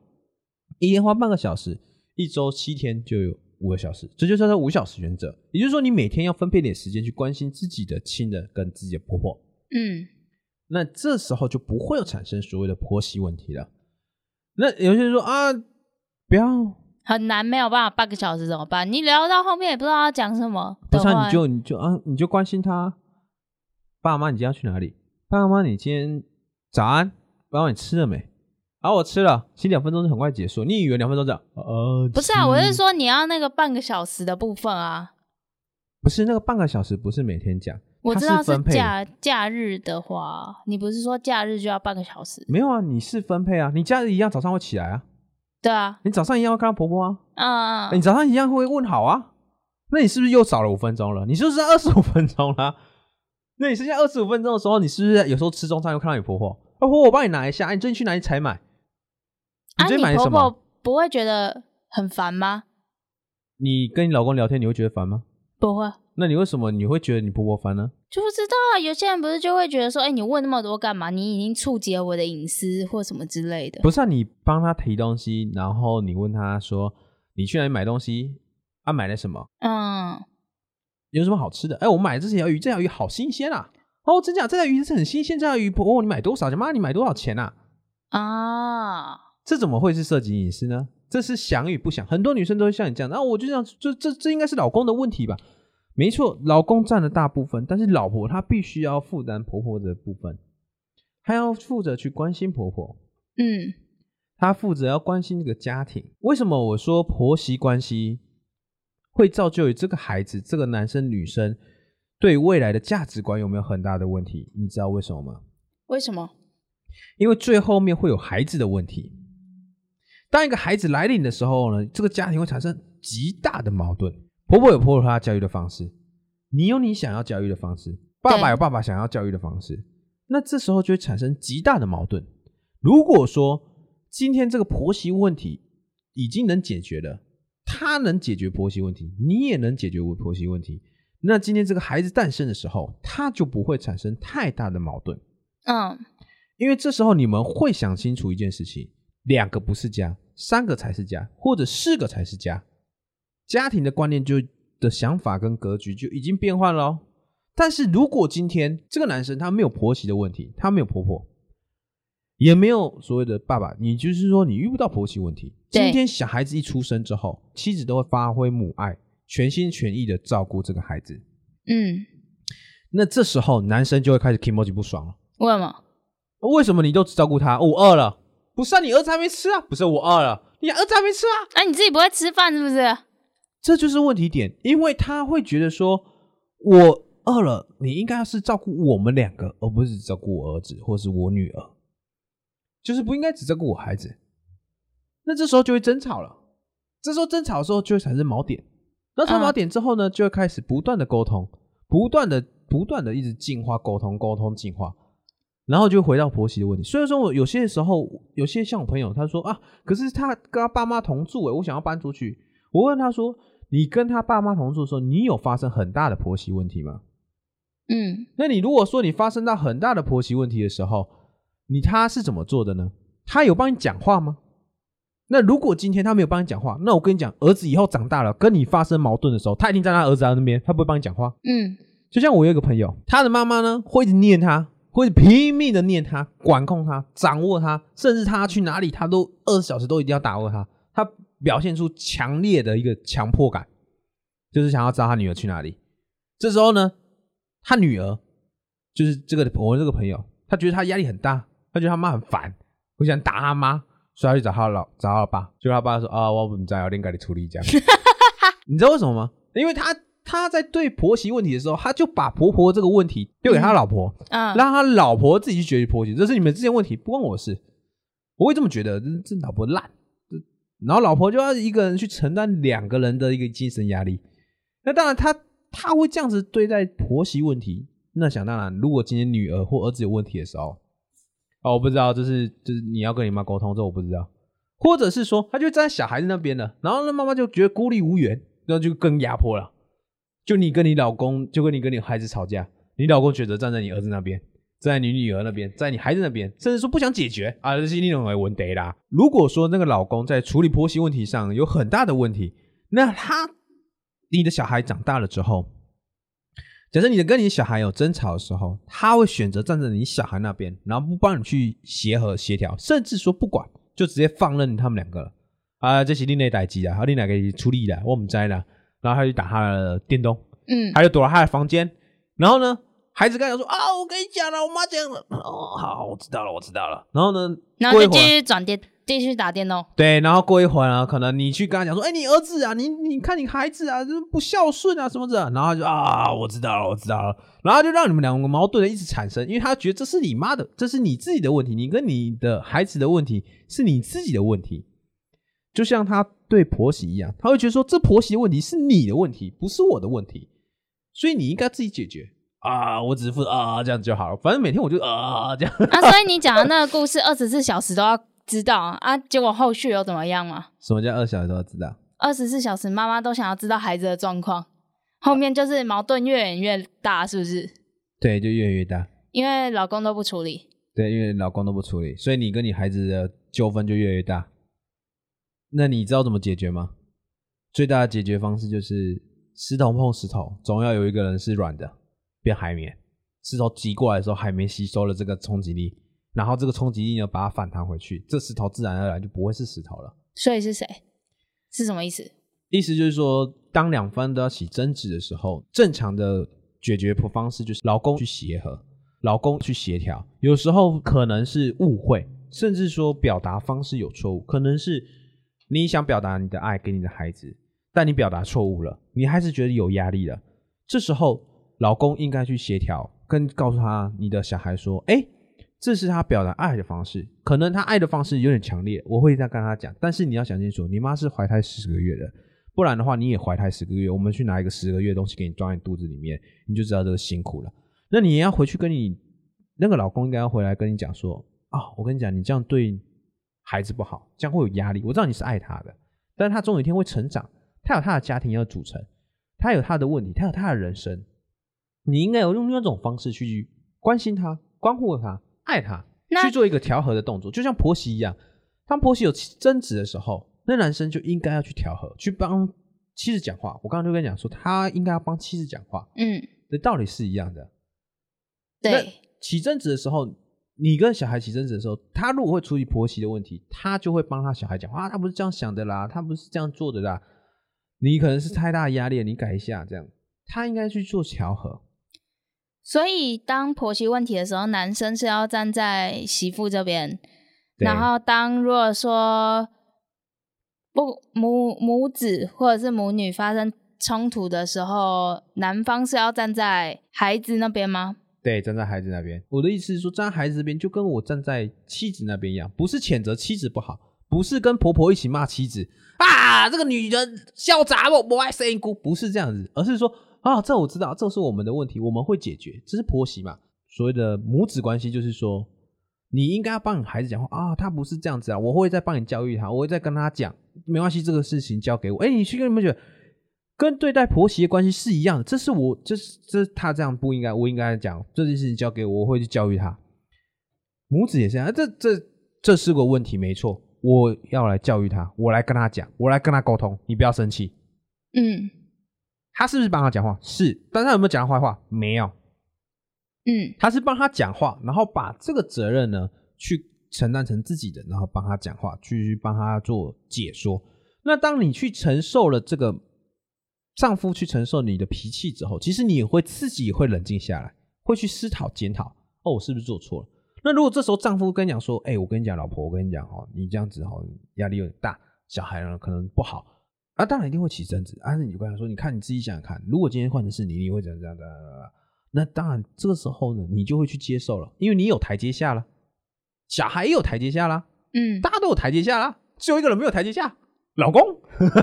[SPEAKER 1] 一天花半个小时，一周七天就有五个小时，这就叫做五小时原则。也就是说，你每天要分配点时间去关心自己的亲人跟自己的婆婆，
[SPEAKER 2] 嗯
[SPEAKER 1] 那这时候就不会有产生所谓的婆媳问题了。那有些人说啊，不要，
[SPEAKER 2] 很难，没有办法半个小时怎么办？你聊到后面也不知道要讲什么
[SPEAKER 1] 不是啊、你就你就啊，你就关心他，爸妈，你今天要去哪里？爸妈，你今天早安，爸妈，你吃了没？啊，我吃了，其实两分钟就很快结束。你以为两分钟这样？呃，
[SPEAKER 2] 不是啊，我是说你要那个半个小时的部分啊。
[SPEAKER 1] 不是那个半个小时，不是每天讲，它
[SPEAKER 2] 我知道
[SPEAKER 1] 是分
[SPEAKER 2] 假假日的话，你不是说假日就要半个小时？
[SPEAKER 1] 没有啊，你是分配啊，你假日一样早上会起来啊，
[SPEAKER 2] 对啊，
[SPEAKER 1] 你早上一样会看到婆婆啊，
[SPEAKER 2] 嗯，
[SPEAKER 1] 你早上一样会问好啊，那你是不是又少了五分钟了？你是不是二十五分钟了？那你剩下二十五分钟的时候，你是不是有时候吃中餐又看到你婆婆？啊，婆婆，我帮你拿一下，哎，你最近去哪里采买？你
[SPEAKER 2] 啊，
[SPEAKER 1] 最近买什么？
[SPEAKER 2] 婆不会觉得很烦吗？
[SPEAKER 1] 你跟你老公聊天，你会觉得烦吗？
[SPEAKER 2] 不会，
[SPEAKER 1] 那你为什么你会觉得你婆婆烦呢？
[SPEAKER 2] 就不知道啊。有些人不是就会觉得说，哎、你问那么多干嘛？你已经触及了我的隐私或什么之类的。
[SPEAKER 1] 不是啊，你帮他提东西，然后你问他说你去哪里买东西啊？买了什么？
[SPEAKER 2] 嗯，
[SPEAKER 1] 有什么好吃的？哎，我买这条鱼，这条鱼好新鲜啊！哦，真假？这条鱼是很新鲜，这条鱼婆婆你买多少钱？妈，你买多少钱啊？
[SPEAKER 2] 啊，
[SPEAKER 1] 这怎么会是涉及隐私呢？这是想与不想，很多女生都会像你这样，然、后我就这样，这这这应该是老公的问题吧？没错，老公占了大部分，但是老婆她必须要负担婆婆的部分，她要负责去关心婆婆，
[SPEAKER 2] 嗯
[SPEAKER 1] 她负责要关心这个家庭。为什么我说婆媳关系会造就于这个孩子，这个男生女生对未来的价值观有没有很大的问题？你知道为什么吗？
[SPEAKER 2] 为什么？
[SPEAKER 1] 因为最后面会有孩子的问题。当一个孩子来临的时候呢，这个家庭会产生极大的矛盾。婆婆有婆婆她教育的方式，你有你想要教育的方式，爸爸有爸爸想要教育的方式，那这时候就会产生极大的矛盾。如果说今天这个婆媳问题已经能解决了，他能解决婆媳问题，你也能解决我婆媳问题，那今天这个孩子诞生的时候，他就不会产生太大的矛盾。
[SPEAKER 2] 嗯
[SPEAKER 1] 因为这时候你们会想清楚一件事情：两个不是家，三个才是家，或者四个才是家。家庭的观念就的想法跟格局就已经变换了哦。但是如果今天这个男生他没有婆媳的问题，他没有婆婆，也没有所谓的爸爸，你就是说你遇不到婆媳问题。今天小孩子一出生之后，妻子都会发挥母爱，全心全意的照顾这个孩子。
[SPEAKER 2] 嗯，
[SPEAKER 1] 那这时候男生就会开始 emoji 不爽了。
[SPEAKER 2] 为什么？
[SPEAKER 1] 为什么你都只照顾他？哦我饿了，不是啊，你儿子还没吃啊，不是我饿了，你儿子还没吃啊，
[SPEAKER 2] 那、你自己不会吃饭是不是？
[SPEAKER 1] 这就是问题点，因为他会觉得说，我饿了，你应该要是照顾我们两个，而不是只照顾我儿子或是我女儿，就是不应该只照顾我孩子。那这时候就会争吵了，这时候争吵的时候就会产生锚点，那产生锚点之后呢，就会开始不断的沟通，不断的不断的一直进化沟通沟通进化，然后就回到婆媳的问题。虽然说我有些时候，有些像我朋友，他说啊，可是他跟他爸妈同住，诶，我想要搬出去。我问他说，你跟他爸妈同住的时候，你有发生很大的婆媳问题吗？
[SPEAKER 2] 嗯
[SPEAKER 1] 那你如果说你发生到很大的婆媳问题的时候，你他是怎么做的呢？他有帮你讲话吗？那如果今天他没有帮你讲话，那我跟你讲，儿子以后长大了跟你发生矛盾的时候，他一定在他儿子那边，他不会帮你讲话。
[SPEAKER 2] 嗯
[SPEAKER 1] 就像我有一个朋友，他的妈妈呢会一直念他，会拼命的念他，管控他，掌握他，甚至他去哪里，他都二十小时都一定要打握他。他表现出强烈的一个强迫感，就是想要知道他女儿去哪里。这时候呢，他女儿就是这个我这个朋友，他觉得他压力很大，他觉得他妈很烦，我想打他妈，所以他去找他老找他爸，结果他爸说啊，我不知道，我另给你处理这样。你知道为什么吗？因为他他在对婆媳问题的时候，他就把婆婆这个问题丢给他老婆，
[SPEAKER 2] 嗯，
[SPEAKER 1] 让他老婆自己去解决婆媳，这是你们之间问题，不关我事。我会这么觉得，这这老婆烂，然后老婆就要一个人去承担两个人的一个精神压力。那当然他，他会这样子对待婆媳问题。那想当然，如果今天女儿或儿子有问题的时候，哦，我不知道，这是就是你要跟你妈沟通，这我不知道。或者是说，他就站在小孩子那边了，然后那妈妈就觉得孤立无援，那就更压迫了。就你跟你老公，就跟你跟你孩子吵架，你老公选择站在你儿子那边，站在你女儿那边，在你孩子那边，甚至说不想解决啊，这是你认为问题啦。如果说那个老公在处理婆媳问题上有很大的问题，那他你的小孩长大了之后，假设你的跟你小孩有争吵的时候，他会选择站在你小孩那边，然后不帮你去协和协调，甚至说不管，就直接放任他们两个了。啊，这是另类代机啊，好，你哪个处理的，我们摘了，然后他就打他的电动，
[SPEAKER 2] 嗯，
[SPEAKER 1] 他就躲到他的房间，然后呢，孩子刚才说啊，我跟你讲了，我妈讲了，哦，好，我知道了，我知道了，然后呢，
[SPEAKER 2] 然后就继。续转电，继续打电动。
[SPEAKER 1] 对，然后过一会儿呢，可能你去跟他讲说，哎、你儿子啊，你你看你孩子啊，就是不孝顺啊什么的，然后他就啊，我知道了，我知道了，然后就让你们两个矛盾的一直产生，因为他觉得这是你妈的，这是你自己的问题，你跟你的孩子的问题是你自己的问题，就像他对婆媳一样，他会觉得说这婆媳的问题是你的问题，不是我的问题，所以你应该自己解决啊，我只是负责啊这样就好了，反正每天我就啊这样，
[SPEAKER 2] 啊，所以你讲的那个故事，二十四小时都要知道啊啊，结果后续又怎么样吗？
[SPEAKER 1] 什么叫二小时都要知道？
[SPEAKER 2] 二十四小时妈妈都想要知道孩子的状况，后面就是矛盾越演越大，是不是？
[SPEAKER 1] 对，就越来越大。
[SPEAKER 2] 因为老公都不处理。
[SPEAKER 1] 对，因为老公都不处理，所以你跟你孩子的纠纷就越来越大。那你知道怎么解决吗？最大的解决方式就是石头碰石头，总要有一个人是软的，变海绵。石头挤过来的时候，海绵吸收了这个冲击力，然后这个冲击力呢，把它反弹回去，这石头自然而然就不会是石头了。
[SPEAKER 2] 所以是谁？是什么意思？
[SPEAKER 1] 意思就是说，当两方都要起争执的时候，正常的解决方式就是老公去协和，老公去协调。有时候可能是误会，甚至说表达方式有错误，可能是你想表达你的爱给你的孩子，但你表达错误了，你还是觉得有压力了。这时候，老公应该去协调，跟告诉他你的小孩说：“哎，这是他表达爱的方式，可能他爱的方式有点强烈，我会再跟他讲。但是你要想清楚，你妈是怀胎十个月的，不然的话你也怀胎十个月，我们去拿一个十个月的东西给你装在肚子里面，你就知道这个辛苦了。那你也要回去跟你那个老公应该要回来跟你讲说啊，我跟你讲，你这样对孩子不好，这样会有压力。我知道你是爱他的，但是他总有一天会成长，他有他的家庭要组成，他有他的问题，他有他的人生。你应该有用另一种方式去关心他、关护他、爱他，去做一个调和的动作，就像婆媳一样。当婆媳有争执的时候，那男生就应该要去调和，去帮妻子讲话。我刚刚就跟你讲说，他应该要帮妻子讲话
[SPEAKER 2] 嗯，
[SPEAKER 1] 的道理是一样的。
[SPEAKER 2] 对，
[SPEAKER 1] 起争执的时候，你跟小孩起争执的时候，他如果会处理婆媳的问题，他就会帮他小孩讲话啊，他不是这样想的啦，他不是这样做的啦。你可能是太大压力，你改一下，这样他应该去做调和。
[SPEAKER 2] 所以当婆媳问题的时候，男生是要站在媳妇这边，然后当如果说不母母子或者是母女发生冲突的时候，男方是要站在孩子那边吗？
[SPEAKER 1] 对，站在孩子那边。我的意思是说，站在孩子这边就跟我站在妻子那边一样，不是谴责妻子不好，不是跟婆婆一起骂妻子啊，这个女人嚣杂我不爱生姑，不是这样子，而是说啊，这我知道，这是我们的问题，我们会解决，这是婆媳嘛。所谓的母子关系，就是说你应该要帮你孩子讲话啊，他不是这样子啊，我会再帮你教育他，我会再跟他讲，没关系，这个事情交给我。哎，你去跟你们讲。跟对待婆媳的关系是一样的，这是我，这是这他这样不应该，我应该讲这件事情交给我，我会去教育他。母子也是这样，这这这是个问题，没错。我要来教育他，我来跟他讲，我来跟他沟通，你不要生气。
[SPEAKER 2] 嗯
[SPEAKER 1] 他是不是帮他讲话？是，但他有没有讲他坏话？没有，
[SPEAKER 2] 嗯
[SPEAKER 1] 他是帮他讲话，然后把这个责任呢去承担成自己的，然后帮他讲话，去帮他做解说。那当你去承受了这个丈夫去承受你的脾气之后，其实你也会自己也会冷静下来，会去思考检讨，哦，我是不是做错了？那如果这时候丈夫跟你讲说，哎、我跟你讲，老婆，我跟你讲哦，你这样子哦，压力有点大，小孩呢可能不好，啊，当然一定会起争执。啊，你就跟他说，你看你自己想想看，如果今天换成是你，你会怎样怎样怎样？那当然，这个时候呢，你就会去接受了，因为你有台阶下了，小孩也有台阶下啦，
[SPEAKER 2] 嗯
[SPEAKER 1] 大家都有台阶下啦，只有一个人没有台阶下，老公。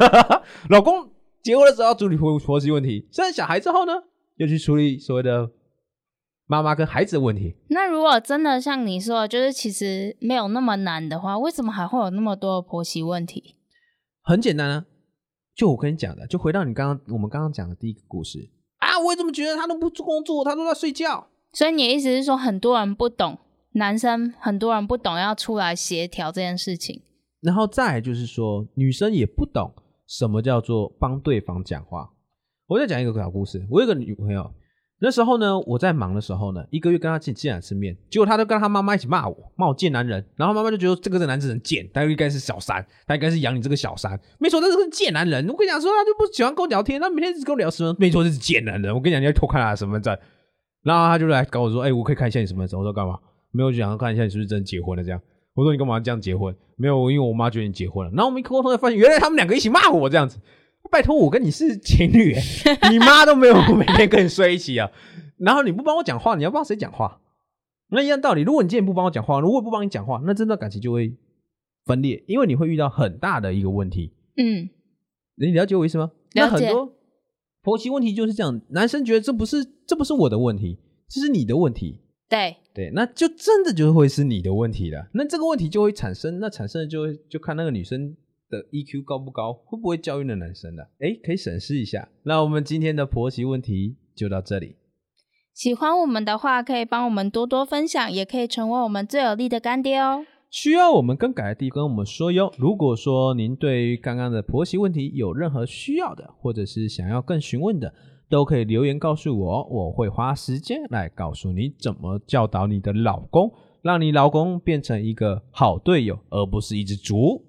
[SPEAKER 1] 老公结婚的时候要处理婆婆媳问题，生了小孩之后呢，又去处理所谓的妈妈跟孩子的问题。
[SPEAKER 2] 那如果真的像你说的，就是其实没有那么难的话，为什么还会有那么多婆媳问题？
[SPEAKER 1] 很简单啊，就我跟你讲的，就回到你刚刚我们刚刚讲的第一个故事啊，我怎么觉得他都不做工作，他都在睡觉？
[SPEAKER 2] 所以你的意思是说，很多人不懂，男生很多人不懂要出来协调这件事情。
[SPEAKER 1] 然后再就是说，女生也不懂什么叫做帮对方讲话。我再讲一个小故事，我有个女朋友，那时候呢，我在忙的时候呢，一个月跟她见见两次面，结果她都跟她妈妈一起骂我，骂我贱男人，然后妈妈就觉得这个男子很贱，他应该是小三，他应该是养你这个小三，没错，这是个贱男人。我跟你讲说，他就不喜欢跟我聊天，他每天只跟我聊什么，没错，这是贱男人。我跟你讲，你要偷看他的身份证，然后他就来跟我说，哎、我可以看一下你身份证。我说干嘛？没有，就想要看一下你是不是真的结婚了这样。我说你干嘛这样结婚？没有，因为我妈觉得你结婚了。然后我们一沟通才发现，原来他们两个一起骂我这样子。拜托，我跟你是情侣、欸，你妈都没有每天跟你睡一起啊。然后你不帮我讲话，你要帮谁讲话？那一样道理，如果你今天不帮我讲话，如果不帮你讲话，那这段感情就会分裂，因为你会遇到很大的一个问题。
[SPEAKER 2] 嗯
[SPEAKER 1] 你了解我意思吗？那很多婆媳问题就是这样，男生觉得这不是这不是我的问题，这是你的问题。
[SPEAKER 2] 对，
[SPEAKER 1] 对，那就真的就会是你的问题了。那这个问题就会产生，那产生的就会就看那个女生的 EQ 高不高，会不会教育的男生的。哎，可以审视一下。那我们今天的婆媳问题就到这里。
[SPEAKER 2] 喜欢我们的话，可以帮我们多多分享，也可以成为我们最有力的干爹哦。
[SPEAKER 1] 需要我们更改的地方跟我们说哟。如果说您对于刚刚的婆媳问题有任何需要的，或者是想要更询问的，都可以留言告诉我，我会花时间来告诉你怎么教导你的老公，让你老公变成一个好队友，而不是一只猪。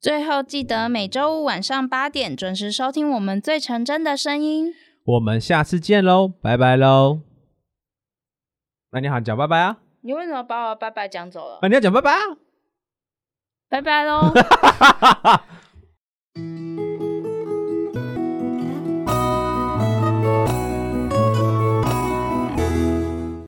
[SPEAKER 2] 最后记得每周五晚上八点准时收听我们最纯真的声音。
[SPEAKER 1] 我们下次见喽，拜拜喽。那你好，讲拜拜啊？
[SPEAKER 2] 你为什么把我拜拜讲走了？
[SPEAKER 1] 啊，你要讲拜拜啊？
[SPEAKER 2] 拜拜喽。